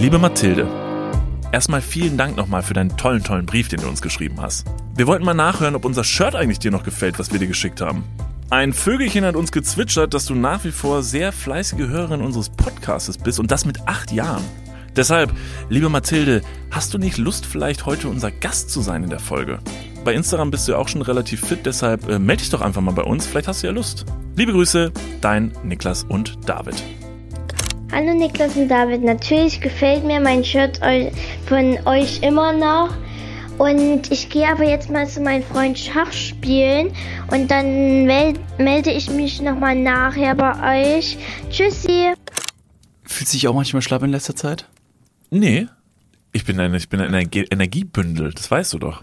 Liebe Mathilde, erstmal vielen Dank nochmal für deinen tollen, tollen Brief, den du uns geschrieben hast. Wir wollten mal nachhören, ob unser Shirt eigentlich dir noch gefällt, was wir dir geschickt haben. Ein Vögelchen hat uns gezwitschert, dass du nach wie vor sehr fleißige Hörerin unseres Podcasts bist und das mit acht Jahren. Deshalb, liebe Mathilde, hast du nicht Lust, vielleicht heute unser Gast zu sein in der Folge? Bei Instagram bist du ja auch schon relativ fit, deshalb äh, melde dich doch einfach mal bei uns, vielleicht hast du ja Lust. Liebe Grüße, dein Niklas und David. Hallo Niklas und David, natürlich gefällt mir mein Shirt von euch immer noch. Und ich gehe aber jetzt mal zu meinem Freund Schach spielen und dann mel melde ich mich nochmal nachher bei euch. Tschüssi. Fühlt sich auch manchmal schlapp in letzter Zeit? Nee. Ich bin ein, ich bin ein Energiebündel, das weißt du doch.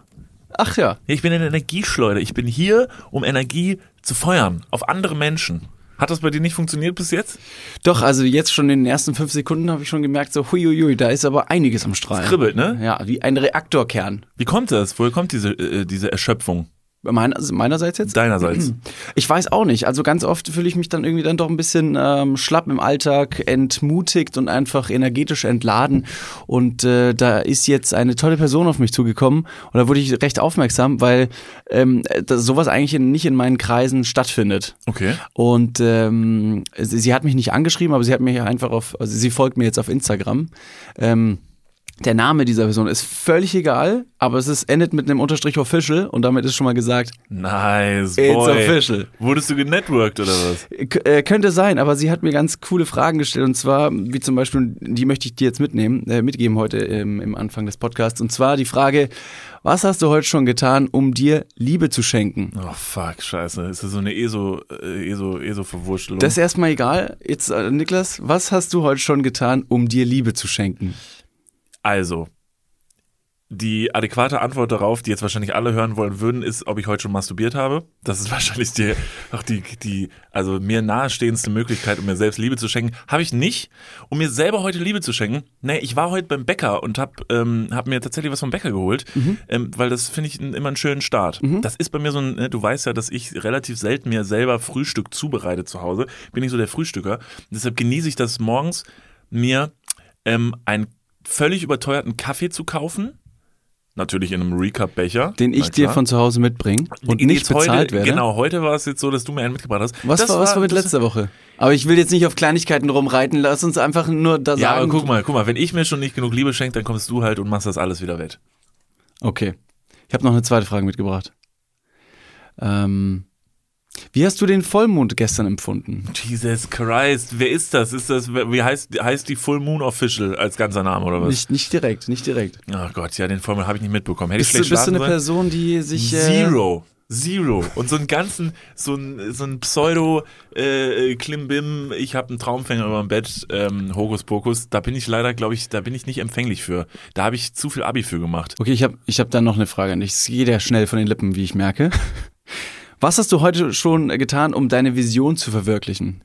Ach ja. Ich bin eine Energieschleuder. Ich bin hier, um Energie zu feuern auf andere Menschen. Hat das bei dir nicht funktioniert bis jetzt? Doch, also jetzt schon in den ersten fünf Sekunden habe ich schon gemerkt, so huiuiui, da ist aber einiges am Strahlen. Es kribbelt, ne? Ja, wie ein Reaktorkern. Wie kommt das? Woher kommt diese, äh, diese Erschöpfung? Meiner, meinerseits jetzt? Deinerseits. Ich weiß auch nicht. Also ganz oft fühle ich mich dann irgendwie dann doch ein bisschen ähm, schlapp im Alltag, entmutigt und einfach energetisch entladen. Und äh, da ist jetzt eine tolle Person auf mich zugekommen und da wurde ich recht aufmerksam, weil ähm, das, sowas eigentlich nicht in meinen Kreisen stattfindet. Okay. Und ähm, sie, sie hat mich nicht angeschrieben, aber sie hat mich einfach auf, also sie folgt mir jetzt auf Instagram. Ähm, der Name dieser Person ist völlig egal, aber es ist, endet mit einem Unterstrich official und damit ist schon mal gesagt. Nice, It's boy. official. Wurdest du genetworked oder was? K äh, könnte sein, aber sie hat mir ganz coole Fragen gestellt und zwar, wie zum Beispiel, die möchte ich dir jetzt mitnehmen, äh, mitgeben heute ähm, im Anfang des Podcasts und zwar die Frage, was hast du heute schon getan, um dir Liebe zu schenken? Oh fuck, scheiße. Ist das so eine ESO, äh, ESO, ESO-Verwurschtelung? Das ist erstmal egal. Jetzt, äh, Niklas, was hast du heute schon getan, um dir Liebe zu schenken? Also, die adäquate Antwort darauf, die jetzt wahrscheinlich alle hören wollen würden, ist, ob ich heute schon masturbiert habe. Das ist wahrscheinlich die, auch die, die, also mir nahestehendste Möglichkeit, um mir selbst Liebe zu schenken. Habe ich nicht. Um mir selber heute Liebe zu schenken, nee, ich war heute beim Bäcker und habe ähm, hab mir tatsächlich was vom Bäcker geholt, ähm, weil das finde ich immer einen schönen Start. Das ist bei mir so ein, ne, du weißt ja, dass ich relativ selten mir selber Frühstück zubereite zu Hause. Bin ich so der Frühstücker. Deshalb genieße ich das morgens, mir ähm, einen völlig überteuerten Kaffee zu kaufen. Natürlich in einem Recap-Becher. Den ich dir von zu Hause mitbringe und Jetzt nicht bezahlt heute, werde. Genau, heute war es jetzt so, dass du mir einen mitgebracht hast. Was, Das war, was war mit letzter Woche? Aber ich will jetzt nicht auf Kleinigkeiten rumreiten. Lass uns einfach nur da Ja, aber sagen. guck mal, guck mal, wenn ich mir schon nicht genug Liebe schenke, dann kommst du halt und machst das alles wieder wett. Okay. Ich habe noch eine zweite Frage mitgebracht. Ähm, wie hast du den Vollmond gestern empfunden? Jesus Christ, wer ist das? Ist das, wie heißt, heißt die Full Moon Official als ganzer Name oder was? Nicht, nicht direkt, nicht direkt. Oh Gott, ja, den Vollmond habe ich nicht mitbekommen. Hätte ich Bist du, schlecht bist du eine sollen? Person, die sich. Äh, Zero. Zero. Und so einen ganzen, so ein, so ein Pseudo äh, Klimbim, ich habe einen Traumfänger über dem Bett, ähm, Hokuspokus, da bin ich leider, glaube ich, da bin ich nicht empfänglich für. Da habe ich zu viel Abi für gemacht. Okay, ich habe ich hab dann noch eine Frage an dich. Es geht ja schnell von den Lippen, wie ich merke. Was hast du heute schon getan, um deine Vision zu verwirklichen?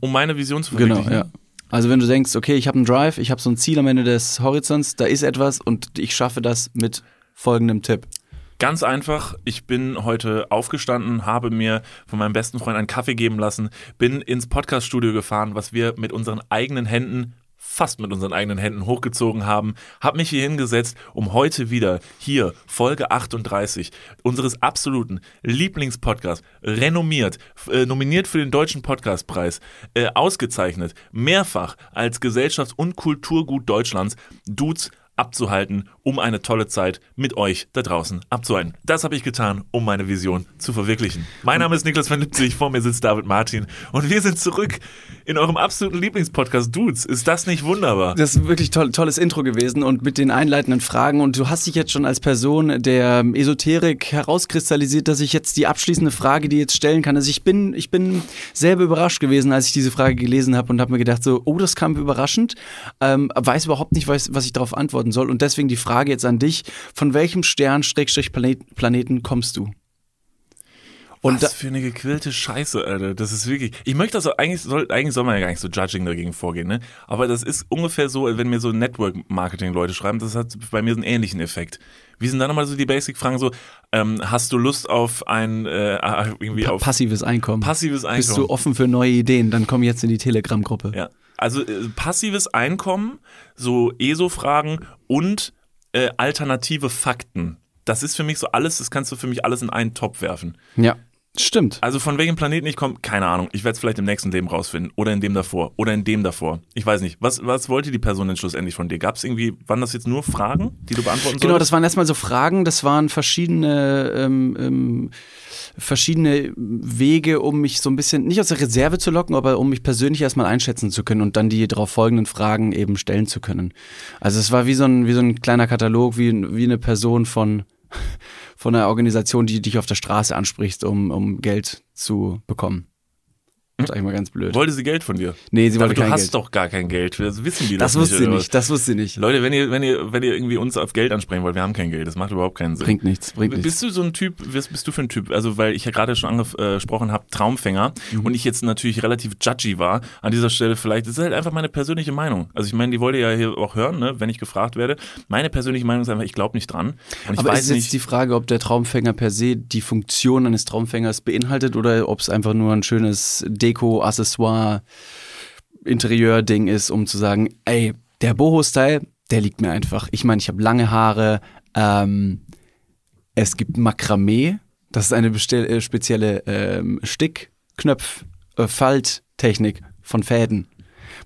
Um meine Vision zu Genau, verwirklichen. ja. Also wenn du denkst, okay, ich habe einen Drive, ich habe so ein Ziel am Ende des Horizonts, da ist etwas und ich schaffe das mit folgendem Tipp. Ganz einfach, ich bin heute aufgestanden, habe mir von meinem besten Freund einen Kaffee geben lassen, bin ins Podcaststudio gefahren, was wir mit unseren eigenen Händen fast mit unseren eigenen Händen hochgezogen haben, habe mich hier hingesetzt, um heute wieder hier Folge 38 unseres absoluten Lieblingspodcasts, renommiert, äh, nominiert für den Deutschen Podcastpreis, äh, ausgezeichnet, mehrfach als Gesellschafts- und Kulturgut Deutschlands, Dudes abzuhalten, um eine tolle Zeit mit euch da draußen abzuhalten. Das habe ich getan, um meine Vision zu verwirklichen. Mein Name ist Niklas van Lipzig, vor mir sitzt David Martin und wir sind zurück in eurem absoluten Lieblingspodcast Dudes. Ist das nicht wunderbar? Das ist wirklich toll, tolles Intro gewesen und mit den einleitenden Fragen. Und du hast dich jetzt schon als Person der Esoterik herauskristallisiert, dass ich jetzt die abschließende Frage, die jetzt stellen kann. Also ich bin, ich bin selber überrascht gewesen, als ich diese Frage gelesen habe und habe mir gedacht, so, oh, das kam überraschend. Ähm, weiß überhaupt nicht, was, was ich darauf antworten soll. Und deswegen die Frage jetzt an dich: Von welchem Stern, Schrägstrich Planet, Planeten kommst du? Und Was für eine gequillte Scheiße, Alter. Das ist wirklich. Ich möchte das auch, eigentlich soll, eigentlich soll man ja gar nicht so judging dagegen vorgehen, ne? Aber das ist ungefähr so, wenn mir so Network-Marketing-Leute schreiben, das hat bei mir so einen ähnlichen Effekt. Wie sind dann nochmal so die Basic-Fragen so, ähm, hast du Lust auf ein äh, irgendwie pa auf passives Einkommen. passives Einkommen? Bist du offen für neue Ideen? Dann komm jetzt in die Telegram-Gruppe. Ja. Also äh, passives Einkommen, so ESO-Fragen und äh, alternative Fakten. Das ist für mich so alles, das kannst du für mich alles in einen Topf werfen. Ja, stimmt. Also von welchem Planeten ich komme, keine Ahnung. Ich werde es vielleicht im nächsten Leben rausfinden. Oder in dem davor. Oder in dem davor. Ich weiß nicht. Was, was wollte die Person denn schlussendlich von dir? Gab es irgendwie, waren das jetzt nur Fragen, die du beantworten Genau, das solltest? waren erstmal so Fragen, das waren verschiedene, ähm, ähm, verschiedene Wege, um mich so ein bisschen, nicht aus der Reserve zu locken, aber um mich persönlich erstmal einschätzen zu können und dann die darauf folgenden Fragen eben stellen zu können. Also es war wie so ein, wie so ein kleiner Katalog, wie, wie eine Person von, von einer Organisation, die dich auf der Straße anspricht, um, um Geld zu bekommen. Ist eigentlich mal ganz blöd. Wollte sie Geld von dir? Nee, sie Aber wollte du kein hast Geld. doch gar kein Geld. Das wissen die das, Das wusste sie oder was? nicht, das wusste sie nicht. Leute, wenn ihr, wenn ihr, wenn ihr irgendwie uns auf Geld ansprechen wollt, wir haben kein Geld. Das macht überhaupt keinen Sinn. Bringt nichts, bringt nichts. Bist du so ein Typ, was bist du für ein Typ? Also, weil ich ja gerade schon angesprochen habe, Traumfänger Mhm. und ich jetzt natürlich relativ judgy war an dieser Stelle vielleicht, das ist halt einfach meine persönliche Meinung. Also ich meine, die wollt ihr ja hier auch hören, ne, wenn ich gefragt werde. Meine persönliche Meinung ist einfach, ich glaube nicht dran. Ich Aber weiß ist jetzt nicht, die Frage, ob der Traumfänger per se die Funktion eines Traumfängers beinhaltet oder ob es einfach nur ein schönes Deko-Accessoire Interieur-Ding ist, um zu sagen, ey, der Boho-Style, der liegt mir einfach. Ich meine, ich habe lange Haare, ähm, es gibt Makramee, das ist eine bestell- äh, spezielle ähm, Stickknöpf, äh, Falttechnik von Fäden.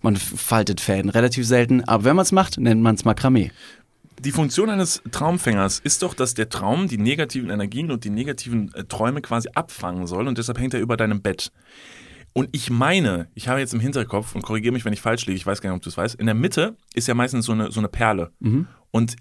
Man faltet Fäden relativ selten, aber wenn man es macht, nennt man es Makramee. die Funktion eines Traumfängers ist doch, dass der Traum die negativen Energien und die negativen äh, Träume quasi abfangen soll und deshalb hängt er über deinem Bett. Und ich meine, ich habe jetzt im Hinterkopf und korrigiere mich, wenn ich falsch liege, ich weiß gar nicht, ob du es weißt, in der Mitte ist ja meistens so eine, so eine Perle. Und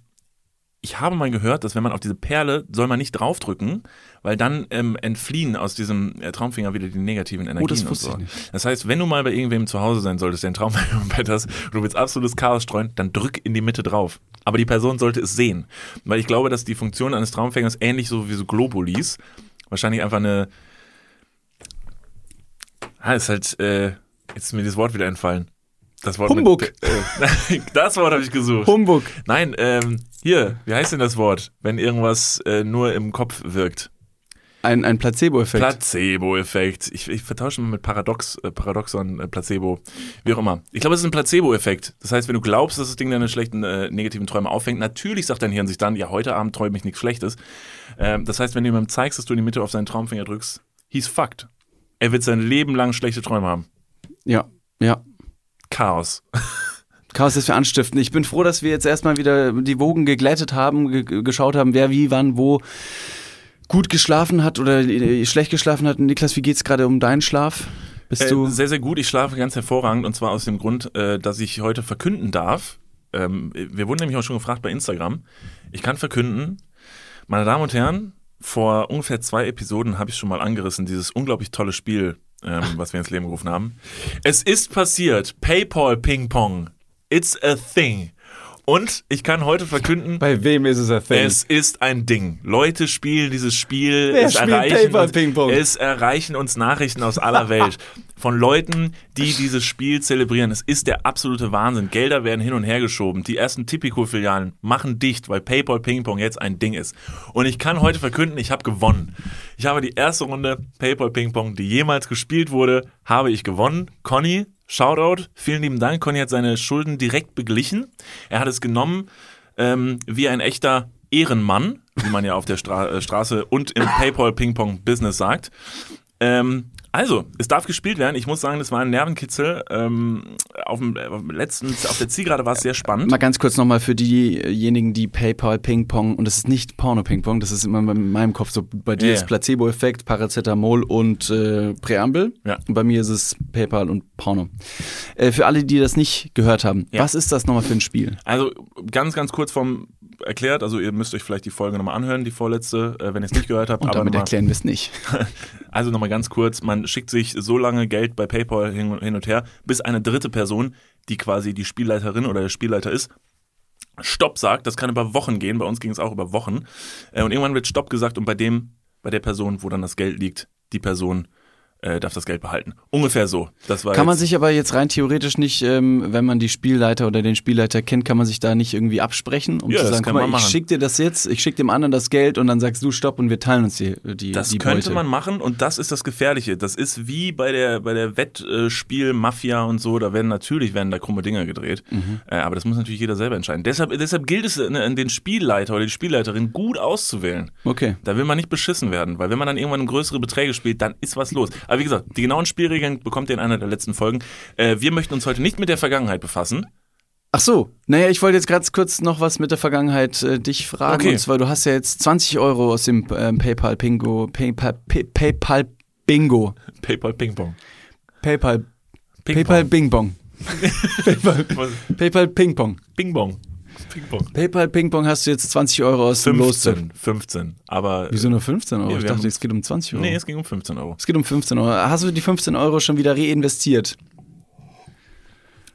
ich habe mal gehört, dass wenn man auf diese Perle, soll man nicht draufdrücken, weil dann ähm, entfliehen aus diesem äh, Traumfinger wieder die negativen Energien das und so. ich nicht. Das heißt, wenn du mal bei irgendwem zu Hause sein solltest, der einen Traumfinger im Bett hast und du willst absolutes Chaos streuen, dann drück in die Mitte drauf. Aber die Person sollte es sehen. Weil ich glaube, dass die Funktion eines Traumfängers ähnlich so wie so Globulis, wahrscheinlich einfach eine Ah, ist halt, äh, jetzt ist mir das Wort wieder entfallen. Das Wort Humbug. Mit, äh, das Wort habe ich gesucht. Humbug. Nein, ähm, hier, wie heißt denn das Wort, wenn irgendwas äh, nur im Kopf wirkt? Ein, ein Placebo-Effekt. Placebo-Effekt. Ich, ich vertausche mal mit Paradox, äh, Paradoxon, äh, Placebo, wie auch immer. Ich glaube, es ist ein Placebo-Effekt. Das heißt, wenn du glaubst, dass das Ding deine schlechten, äh, negativen Träume auffängt, natürlich sagt dein Hirn sich dann, ja, heute Abend träume ich nichts Schlechtes. Ähm, das heißt, wenn du jemandem zeigst, dass du in die Mitte auf seinen Traumfinger drückst, he's fucked. Er wird sein Leben lang schlechte Träume haben. ja, ja. Chaos. Chaos ist für anstiften. Ich bin froh, dass wir jetzt erstmal wieder die Wogen geglättet haben, ge geschaut haben, wer wie, wann, wo gut geschlafen hat oder äh, schlecht geschlafen hat. Niklas, wie geht's gerade um deinen Schlaf? Bist Äh, du sehr, sehr gut. Ich schlafe ganz hervorragend und zwar aus dem Grund, äh, dass ich heute verkünden darf. Ähm, wir wurden nämlich auch schon gefragt bei Instagram. Ich kann verkünden, meine Damen und Herren, vor ungefähr zwei Episoden habe ich schon mal angerissen, dieses unglaublich tolle Spiel, ähm, was wir ins Leben gerufen haben. Es ist passiert. PayPal Ping Pong. It's a thing. Und ich kann heute verkünden, bei wem ist es ein Thing? es ist ein Ding. Leute spielen dieses Spiel. Wer es, erreichen uns, es erreichen uns Nachrichten aus aller Welt. Von Leuten, die dieses Spiel zelebrieren. Es ist der absolute Wahnsinn. Gelder werden hin und her geschoben. Die ersten Tipico-Filialen machen dicht, weil PayPal Ping Pong jetzt ein Ding ist. Und ich kann heute verkünden, ich habe gewonnen. Ich habe die erste Runde PayPal Ping Pong, die jemals gespielt wurde, habe ich gewonnen. Conny, Shoutout, vielen lieben Dank. Conny hat seine Schulden direkt beglichen. Er hat es genommen ähm, wie ein echter Ehrenmann, wie man ja auf der Stra äh, Straße und im PayPal Ping Pong Business sagt. Ähm, also, es darf gespielt werden. Ich muss sagen, das war ein Nervenkitzel. Ähm, auf dem auf dem letzten, auf der Zielgerade war es sehr spannend. Mal ganz kurz nochmal für diejenigen, die PayPal Ping Pong, und das ist nicht Porno Ping Pong, das ist immer in meinem Kopf so, bei dir Ja, ist. Placebo-Effekt, Paracetamol und äh, Präambel. Ja. Und bei mir ist es PayPal und Porno. Äh, für alle, die das nicht gehört haben, Ja. was ist das nochmal für ein Spiel? Also ganz, ganz kurz vom erklärt. Also ihr müsst euch vielleicht die Folge nochmal anhören, die vorletzte, äh, wenn ihr es nicht gehört habt. Und aber damit nochmal- erklären wir es nicht. Also nochmal ganz kurz, man schickt sich so lange Geld bei PayPal hin, hin und her, bis eine dritte Person, die quasi die Spielleiterin oder der Spielleiter ist, Stopp sagt. Das kann über Wochen gehen, bei uns ging es auch über Wochen. Äh, Und irgendwann wird Stopp gesagt und bei dem, bei der Person, wo dann das Geld liegt, die Person äh, darf das Geld behalten. Ungefähr so. Das war Kann man sich aber jetzt rein theoretisch nicht, ähm, wenn man die Spielleiter oder den Spielleiter kennt, kann man sich da nicht irgendwie absprechen, um Ja, zu sagen, kann guck mal, ich machen. schick dir das jetzt, ich schick dem anderen das Geld und dann sagst du Stopp und wir teilen uns die, die, Das die könnte Beute. man machen und das ist das Gefährliche. Das ist wie bei der, bei der Wettspiel-Mafia und so, da werden natürlich werden da krumme Dinger gedreht. Mhm. Äh, aber das muss natürlich jeder selber entscheiden. Deshalb, deshalb gilt es, äh, den Spielleiter oder die Spielleiterin gut auszuwählen. Okay. Da will man nicht beschissen werden, weil wenn man dann irgendwann größere Beträge spielt, dann ist was los. Aber wie gesagt, die genauen Spielregeln bekommt ihr in einer der letzten Folgen. Äh, wir möchten uns heute nicht mit der Vergangenheit befassen. Ach so, naja, ich wollte jetzt ganz kurz noch was mit der Vergangenheit äh, dich fragen. Okay. Und zwar, du hast ja jetzt 20 Euro aus dem ähm, PayPal Bingo, PayPal, Pay, PayPal Bingo, PayPal Ping Pong. PayPal, Ping PayPal Pong. Bing Bong, PayPal? PayPal Ping Pong. Ping Pong. Ping Pong. PayPal Ping Pong hast du jetzt 20 Euro aus dem Los. 15. 15. Aber. Wieso nur 15 Euro? Ja, ich dachte, haben- es geht um 20 Euro. Nee, es ging um 15 Euro. es geht um 15 Euro. Hast du die 15 Euro schon wieder reinvestiert?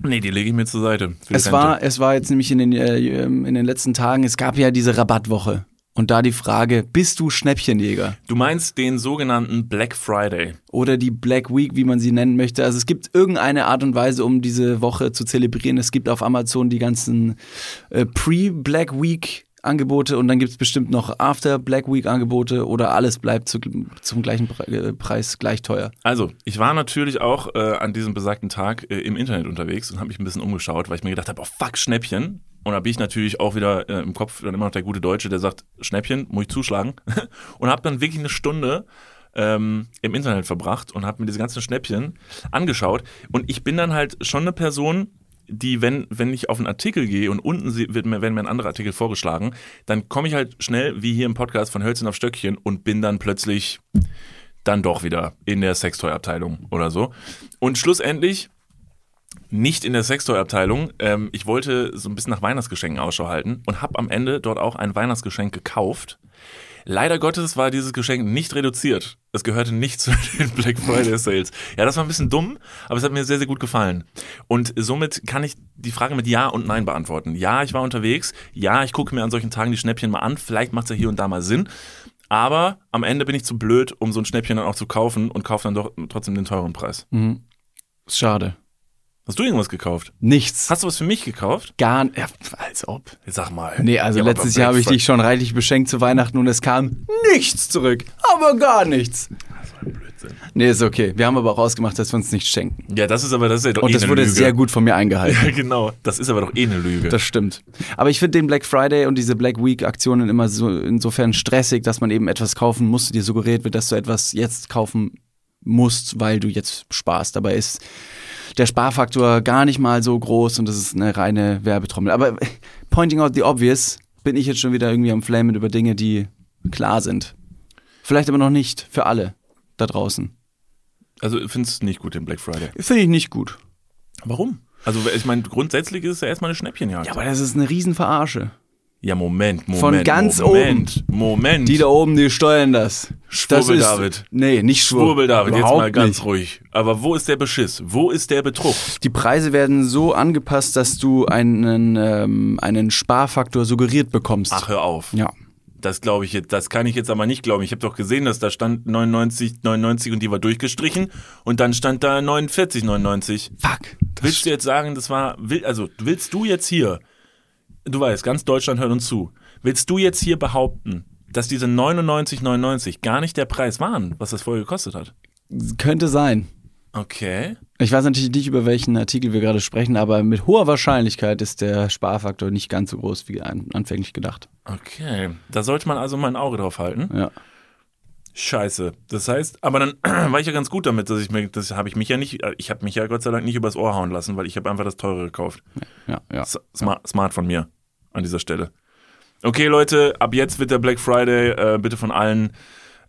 Nee, die lege ich mir zur Seite. Es war, es war jetzt nämlich in den, äh, ähm, in den letzten Tagen, es gab ja diese Rabattwoche. Und da die Frage, bist du Schnäppchenjäger? Du meinst den sogenannten Black Friday. Oder die Black Week, wie man sie nennen möchte. Also es gibt irgendeine Art und Weise, um diese Woche zu zelebrieren. Es gibt auf Amazon die ganzen äh, Pre-Black Week Angebote und dann gibt es bestimmt noch After Black Week Angebote oder alles bleibt zu, zum gleichen Pre äh, Preis gleich teuer. Also, ich war natürlich auch äh, an diesem besagten Tag äh, im Internet unterwegs und habe mich ein bisschen umgeschaut, weil ich mir gedacht habe, oh fuck, Schnäppchen. Und da bin ich natürlich auch wieder äh, im Kopf dann immer noch der gute Deutsche, der sagt, Schnäppchen, muss ich zuschlagen. und habe dann wirklich eine Stunde ähm, im Internet verbracht und habe mir diese ganzen Schnäppchen angeschaut. Und ich bin dann halt schon eine Person, die, wenn, wenn ich auf einen Artikel gehe und unten wird mir, werden mir ein anderer Artikel vorgeschlagen, dann komme ich halt schnell, wie hier im Podcast, von Hölzchen auf Stöckchen und bin dann plötzlich dann doch wieder in der Sextoy-Abteilung oder so. Und schlussendlich nicht in der Sextoy-Abteilung. Ähm, ich wollte so ein bisschen nach Weihnachtsgeschenken Ausschau halten und habe am Ende dort auch ein Weihnachtsgeschenk gekauft. Leider Gottes war dieses Geschenk nicht reduziert. Es gehörte nicht zu den Black Friday Sales. Ja, das war ein bisschen dumm, aber es hat mir sehr, sehr gut gefallen. Und somit kann ich die Frage mit Ja und Nein beantworten. Ja, ich war unterwegs. Ja, ich gucke mir an solchen Tagen die Schnäppchen mal an. Vielleicht macht es ja hier und da mal Sinn. Aber am Ende bin ich zu blöd, um so ein Schnäppchen dann auch zu kaufen und kaufe dann doch trotzdem den teuren Preis. Ist schade. Hast du irgendwas gekauft? Nichts. Hast du was für mich gekauft? Gar ja, als ob. Sag mal. Nee, also Ja, letztes Jahr habe ich dich schon reichlich beschenkt zu Weihnachten und es kam nichts zurück. Aber gar nichts. Blödsinn. Nee, ist okay. Wir haben aber auch ausgemacht, dass wir uns nichts schenken. Ja, das ist aber das ist ja doch Und eh das eine wurde Lüge. sehr gut von mir eingehalten. Ja, genau. Das ist aber doch eh eine Lüge. Das stimmt. Aber ich finde den Black Friday und diese Black Week Aktionen immer so insofern stressig, dass man eben etwas kaufen muss, dir suggeriert wird, dass du etwas jetzt kaufen musst, weil du jetzt sparst. Dabei ist der Sparfaktor gar nicht mal so groß und das ist eine reine Werbetrommel. Aber pointing out the obvious, bin ich jetzt schon wieder irgendwie am Flamen über Dinge, die klar sind. Vielleicht aber noch nicht für alle da draußen. also findest du nicht gut den Black Friday? Finde ich nicht gut. Warum? Also ich meine, grundsätzlich ist es ja erstmal eine Schnäppchenjagd. Ja, aber das ist eine Riesenverarsche. Ja, Moment, Moment. Von ganz Moment, Moment. Die da oben, die steuern das. das Schwurbel ist, David. Nee, nicht Schwurbel. Schwurbel David, jetzt mal ganz nicht. ruhig. Aber wo ist der Beschiss? Wo ist der Betrug? Die Preise werden so angepasst, dass du einen, ähm, einen Sparfaktor suggeriert bekommst. Ach, hör auf. Ja. Das glaube ich jetzt, das kann ich jetzt aber nicht glauben. Ich habe doch gesehen, dass da stand 99, 99 und die war durchgestrichen und dann stand da 49, 99. Fuck. Willst du jetzt sagen, das war, will- also willst du jetzt hier, du weißt, ganz Deutschland hört uns zu, willst du jetzt hier behaupten, dass diese 99, 99 gar nicht der Preis waren, was das vorher gekostet hat? Könnte sein. Okay. Ich weiß natürlich nicht, über welchen Artikel wir gerade sprechen, aber mit hoher Wahrscheinlichkeit ist der Sparfaktor nicht ganz so groß wie an, anfänglich gedacht. Okay. Da sollte man also mal ein Auge drauf halten. Ja. Scheiße. Das heißt, aber dann war ich ja ganz gut damit, dass ich mir, das habe ich mich ja nicht, ich habe mich ja Gott sei Dank nicht übers Ohr hauen lassen, weil ich habe einfach das teure gekauft. Ja, ja. S- Smart, smart von mir an dieser Stelle. Okay, Leute, ab jetzt wird der Black Friday äh, bitte von allen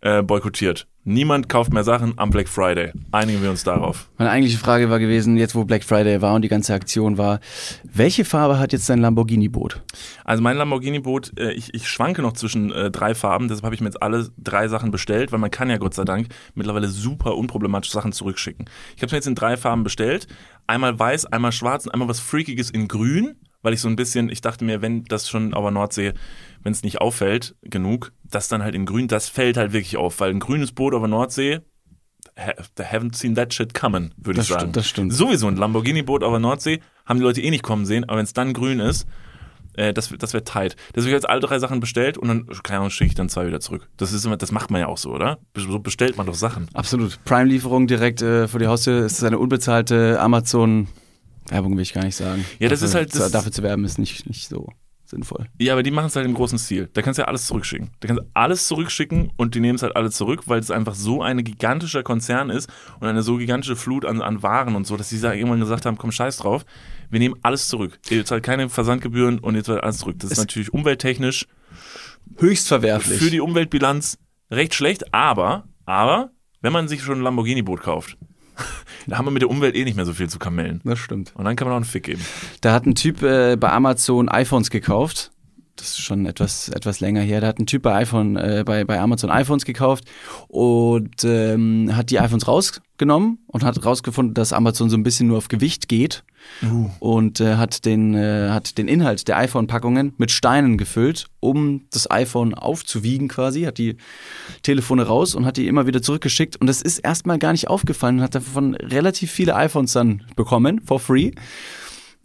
äh, boykottiert. Niemand kauft mehr Sachen am Black Friday. Einigen wir uns darauf. Meine eigentliche Frage war gewesen, jetzt wo Black Friday war und die ganze Aktion war, welche Farbe hat jetzt dein Lamborghini-Boot? Also mein Lamborghini-Boot, äh, ich, ich schwanke noch zwischen äh, drei Farben, deshalb habe ich mir jetzt alle drei Sachen bestellt, weil man kann ja Gott sei Dank mittlerweile super unproblematisch Sachen zurückschicken. Ich habe es mir jetzt in drei Farben bestellt. Einmal weiß, einmal schwarz und einmal was Freakiges in grün, weil ich so ein bisschen, ich dachte mir, wenn das schon auf der Nordsee, wenn es nicht auffällt genug, das dann halt in grün, das fällt halt wirklich auf, weil ein grünes Boot auf der Nordsee, they haven't seen that shit coming, würde ich sagen. stimmt, das stimmt. Sowieso ein Lamborghini-Boot auf der Nordsee haben die Leute eh nicht kommen sehen, aber wenn es dann grün ist, äh, das, das wäre tight. Deswegen habe ich jetzt alle drei Sachen bestellt und dann, keine Ahnung, schicke ich dann zwei wieder zurück. Das ist immer, das macht man ja auch so, oder? So bestellt man doch Sachen. Absolut. Prime-Lieferung direkt äh, vor die Haustür. Es ist eine unbezahlte Amazon. Werbung will ich gar nicht sagen. Ja, das dafür, ist halt das- zu, dafür zu werben ist nicht, nicht so sinnvoll. Ja, aber die machen es halt im großen Stil. Da kannst du ja alles zurückschicken. Da kannst du alles zurückschicken und die nehmen es halt alle zurück, weil es einfach so ein gigantischer Konzern ist und eine so gigantische Flut an, an Waren und so, dass die irgendwann gesagt haben, komm, scheiß drauf, wir nehmen alles zurück. Ihr zahlt keine Versandgebühren und ihr zahlt alles zurück. Das ist Es- natürlich umwelttechnisch Höchst verwerflich. für die Umweltbilanz recht schlecht, aber, aber, wenn man sich schon ein Lamborghini-Boot kauft, da haben wir mit der Umwelt eh nicht mehr so viel zu kamellen. das stimmt. Und dann kann man auch einen Fick geben. Da hat ein Typ äh, bei Amazon iPhones gekauft. Das ist schon etwas, etwas länger her. Da hat ein Typ bei iPhone, äh, bei, bei Amazon iPhones gekauft und ähm, hat die iPhones rausgenommen und hat rausgefunden, dass Amazon so ein bisschen nur auf Gewicht geht und äh, hat den äh, hat den Inhalt der iPhone-Packungen mit Steinen gefüllt, um das iPhone aufzuwiegen quasi. Hat die Telefone raus und hat die immer wieder zurückgeschickt und das ist erstmal gar nicht aufgefallen und hat davon relativ viele iPhones dann bekommen for free.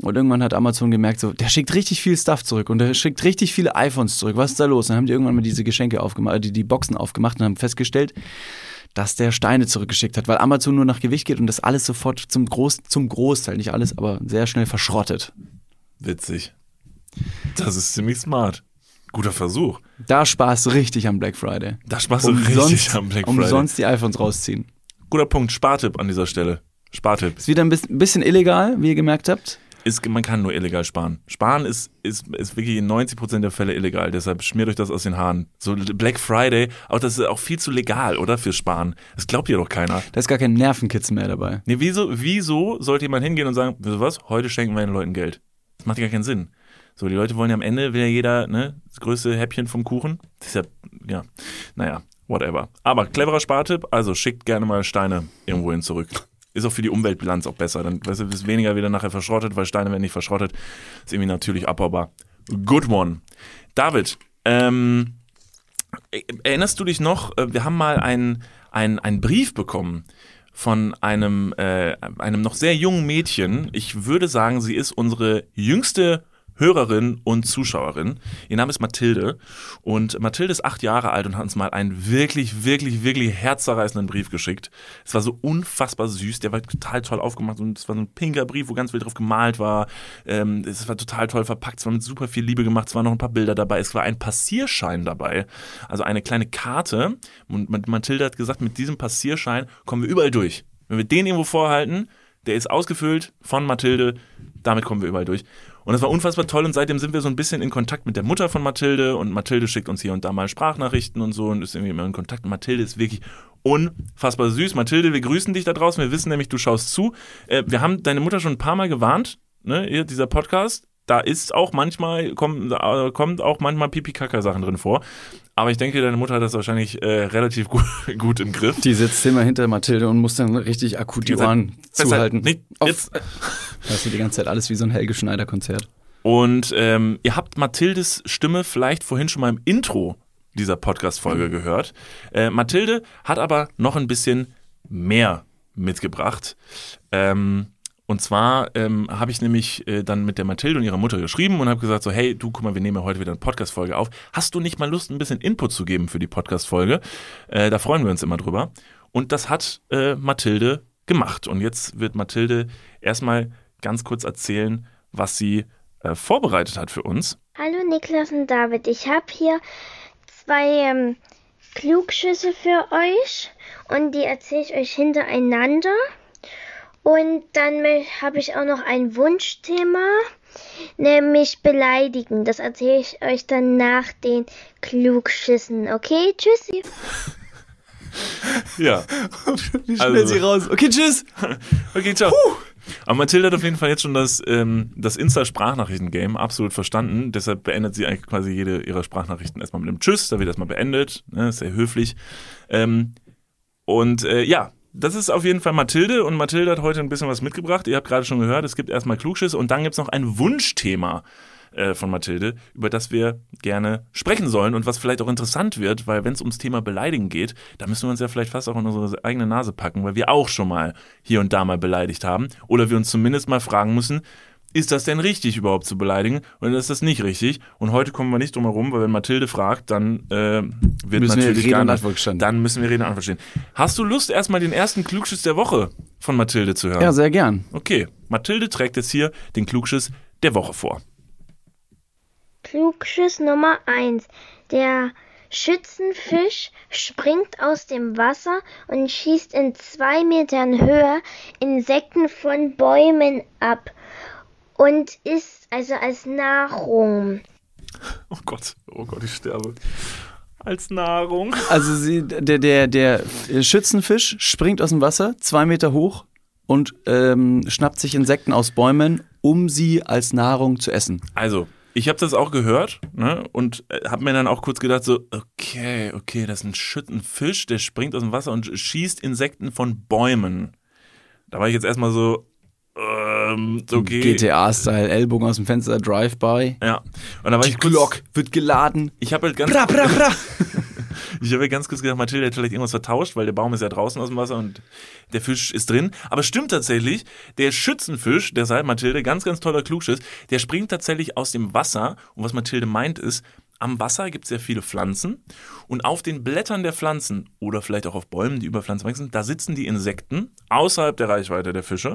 Und irgendwann hat Amazon gemerkt, so, der schickt richtig viel Stuff zurück und der schickt richtig viele iPhones zurück. Was ist da los? Dann haben die irgendwann mal diese Geschenke aufgemacht, die, die Boxen aufgemacht und haben festgestellt, dass der Steine zurückgeschickt hat, weil Amazon nur nach Gewicht geht und das alles sofort zum, Groß, zum Großteil, nicht alles, aber sehr schnell verschrottet. Witzig. Das ist ziemlich smart. Guter Versuch. Da sparst du richtig am Black Friday. Da sparst du richtig am Black Friday. umsonst die iPhones rausziehen. Guter Punkt. Spartipp an dieser Stelle. Spartipp. Ist wieder ein bisschen illegal, wie ihr gemerkt habt. Ist, man kann nur illegal sparen. Sparen ist, ist, ist wirklich in 90% der Fälle illegal. Deshalb schmiert euch das aus den Haaren. So Black Friday, auch das ist auch viel zu legal, oder? Für Sparen. Das glaubt ihr doch keiner. Da ist gar kein Nervenkitzen mehr dabei. Nee, wieso, wieso sollte jemand hingehen und sagen, ihr was, heute schenken wir den Leuten Geld? Das macht ja gar keinen Sinn. So, die Leute wollen ja am Ende, will ja jeder, ne, das größte Häppchen vom Kuchen. Das ist ja, ja, naja, whatever. Aber cleverer Spartipp, also schickt gerne mal Steine irgendwohin zurück. Ist auch für die Umweltbilanz auch besser. Dann weißt du, ist weniger wieder nachher verschrottet, weil Steine werden nicht verschrottet. Ist irgendwie natürlich abbaubar. Good one. David, ähm, erinnerst du dich noch, äh, wir haben mal einen, einen, Brief bekommen von einem, äh, einem noch sehr jungen Mädchen. Ich würde sagen, sie ist unsere jüngste Hörerin und Zuschauerin. Ihr Name ist Mathilde und Mathilde ist acht Jahre alt und hat uns mal einen wirklich, wirklich, wirklich herzzerreißenden Brief geschickt. Es war so unfassbar süß, der war total toll aufgemacht und es war so ein pinker Brief, wo ganz viel drauf gemalt war. Ähm, es war total toll verpackt, es war mit super viel Liebe gemacht, es waren noch ein paar Bilder dabei, es war ein Passierschein dabei, also eine kleine Karte und Mathilde hat gesagt, mit diesem Passierschein kommen wir überall durch. Wenn wir den irgendwo vorhalten, der ist ausgefüllt von Mathilde, damit kommen wir überall durch. Und das war unfassbar toll und seitdem sind wir so ein bisschen in Kontakt mit der Mutter von Mathilde und Mathilde schickt uns hier und da mal Sprachnachrichten und so und ist irgendwie immer in Kontakt. Und Mathilde ist wirklich unfassbar süß. Mathilde, wir grüßen dich da draußen. Wir wissen nämlich, du schaust zu. Äh, wir haben deine Mutter schon ein paar Mal gewarnt, ne, dieser Podcast. Da ist auch manchmal, kommt, da kommt auch manchmal Pipi-Kaka-Sachen drin vor. Aber ich denke, deine Mutter hat das wahrscheinlich äh, relativ gut, gut im Griff. Die sitzt immer hinter Mathilde und muss dann richtig akut die Ohren zuhalten. Nicht, Auf- jetzt, Das ist die ganze Zeit alles wie so ein Helge Schneider-Konzert. Und ähm, ihr habt Mathildes Stimme vielleicht vorhin schon mal im Intro dieser Podcast-Folge gehört. Äh, Mathilde hat aber noch ein bisschen mehr mitgebracht. Ähm, und zwar ähm, habe ich nämlich äh, dann mit der Mathilde und ihrer Mutter geschrieben und habe gesagt so, hey, du, guck mal, wir nehmen ja heute wieder eine Podcast-Folge auf. Hast du nicht mal Lust, ein bisschen Input zu geben für die Podcast-Folge? Äh, da freuen wir uns immer drüber. Und das hat äh, Mathilde gemacht. Und jetzt wird Mathilde erstmal ganz kurz erzählen, was sie äh, vorbereitet hat für uns. Hallo Niklas und David, ich habe hier zwei ähm, Klugschüsse für euch und die erzähle ich euch hintereinander. Und dann habe ich auch noch ein Wunschthema, nämlich beleidigen. Das erzähle ich euch dann nach den Klugschüssen. Okay, tschüssi. Ja. Wie schnell Also- sie raus. Okay, tschüss. Okay, ciao. Aber Mathilde hat auf jeden Fall jetzt schon das, ähm, das Insta-Sprachnachrichten-Game absolut verstanden. Deshalb beendet sie eigentlich quasi jede ihrer Sprachnachrichten erstmal mit einem Tschüss. Da wird erstmal beendet. Ne, sehr höflich. Ähm, und äh, ja, das ist auf jeden Fall Mathilde. Und Mathilde hat heute ein bisschen was mitgebracht. Ihr habt gerade schon gehört, es gibt erstmal Klugschiss und dann gibt es noch ein Wunschthema. Äh, von Mathilde, über das wir gerne sprechen sollen und was vielleicht auch interessant wird, weil wenn es ums Thema Beleidigen geht, da müssen wir uns ja vielleicht fast auch in unsere eigene Nase packen, weil wir auch schon mal hier und da mal beleidigt haben oder wir uns zumindest mal fragen müssen, ist das denn richtig überhaupt zu beleidigen oder ist das nicht richtig? Und heute kommen wir nicht drum herum, weil wenn Mathilde fragt, dann äh, wird Müssen wir natürlich Rede gar und nicht, Antwort stehen. dann müssen wir Rede und Antwort stehen. Hast du Lust, erstmal den ersten Klugschiss der Woche von Mathilde zu hören? Ja, sehr gern. Okay, Mathilde trägt jetzt hier den Klugschiss der Woche vor. Klugschiss Nummer 1. Der Schützenfisch springt aus dem Wasser und schießt in zwei Metern Höhe Insekten von Bäumen ab und isst also als Nahrung. Oh Gott, oh Gott, ich sterbe. Als Nahrung. Also sie, der, der, der Schützenfisch springt aus dem Wasser, zwei Meter hoch und ähm, schnappt sich Insekten aus Bäumen, um sie als Nahrung zu essen. Also, ich habe das auch gehört ne, und habe mir dann auch kurz gedacht, so, okay, okay, das ist ein Schützenfisch, der springt aus dem Wasser und schießt Insekten von Bäumen. Da war ich jetzt erstmal so, ähm, okay. GTA-Style, Ellbogen aus dem Fenster, Drive-by. Ja. Und da war Die ich kurz, Glock wird geladen. Ich habe halt ganz, Bra, bra, bra. ich habe ganz kurz gedacht, Mathilde hat vielleicht irgendwas vertauscht, weil der Baum ist ja draußen aus dem Wasser und der Fisch ist drin. Aber stimmt tatsächlich, der Schützenfisch, deshalb Mathilde, ganz, ganz toller Klugschiss, der springt tatsächlich aus dem Wasser. Und was Mathilde meint ist, am Wasser gibt es ja viele Pflanzen und auf den Blättern der Pflanzen oder vielleicht auch auf Bäumen, die über Pflanzen wachsen, da sitzen die Insekten außerhalb der Reichweite der Fische.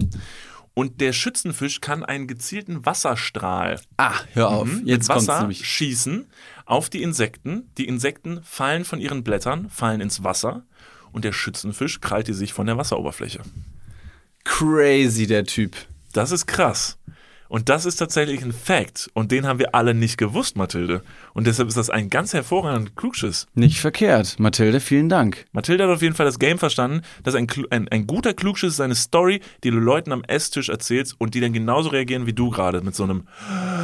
Und der Schützenfisch kann einen gezielten Wasserstrahl Ah, hör auf. Mhm, Jetzt kommt's Wasser nämlich. schießen auf die Insekten. Die Insekten fallen von ihren Blättern, fallen ins Wasser und der Schützenfisch krallt die sich von der Wasseroberfläche. Crazy, der Typ. Das ist krass. Und das ist tatsächlich ein Fact. Und den haben wir alle nicht gewusst, Mathilde. Und deshalb ist das ein ganz hervorragender Klugschiss. Nicht verkehrt. Mathilde, vielen Dank. Mathilde hat auf jeden Fall das Game verstanden, dass ein, ein, ein guter Klugschiss ist eine Story, die du Leuten am Esstisch erzählst und die dann genauso reagieren wie du gerade mit so einem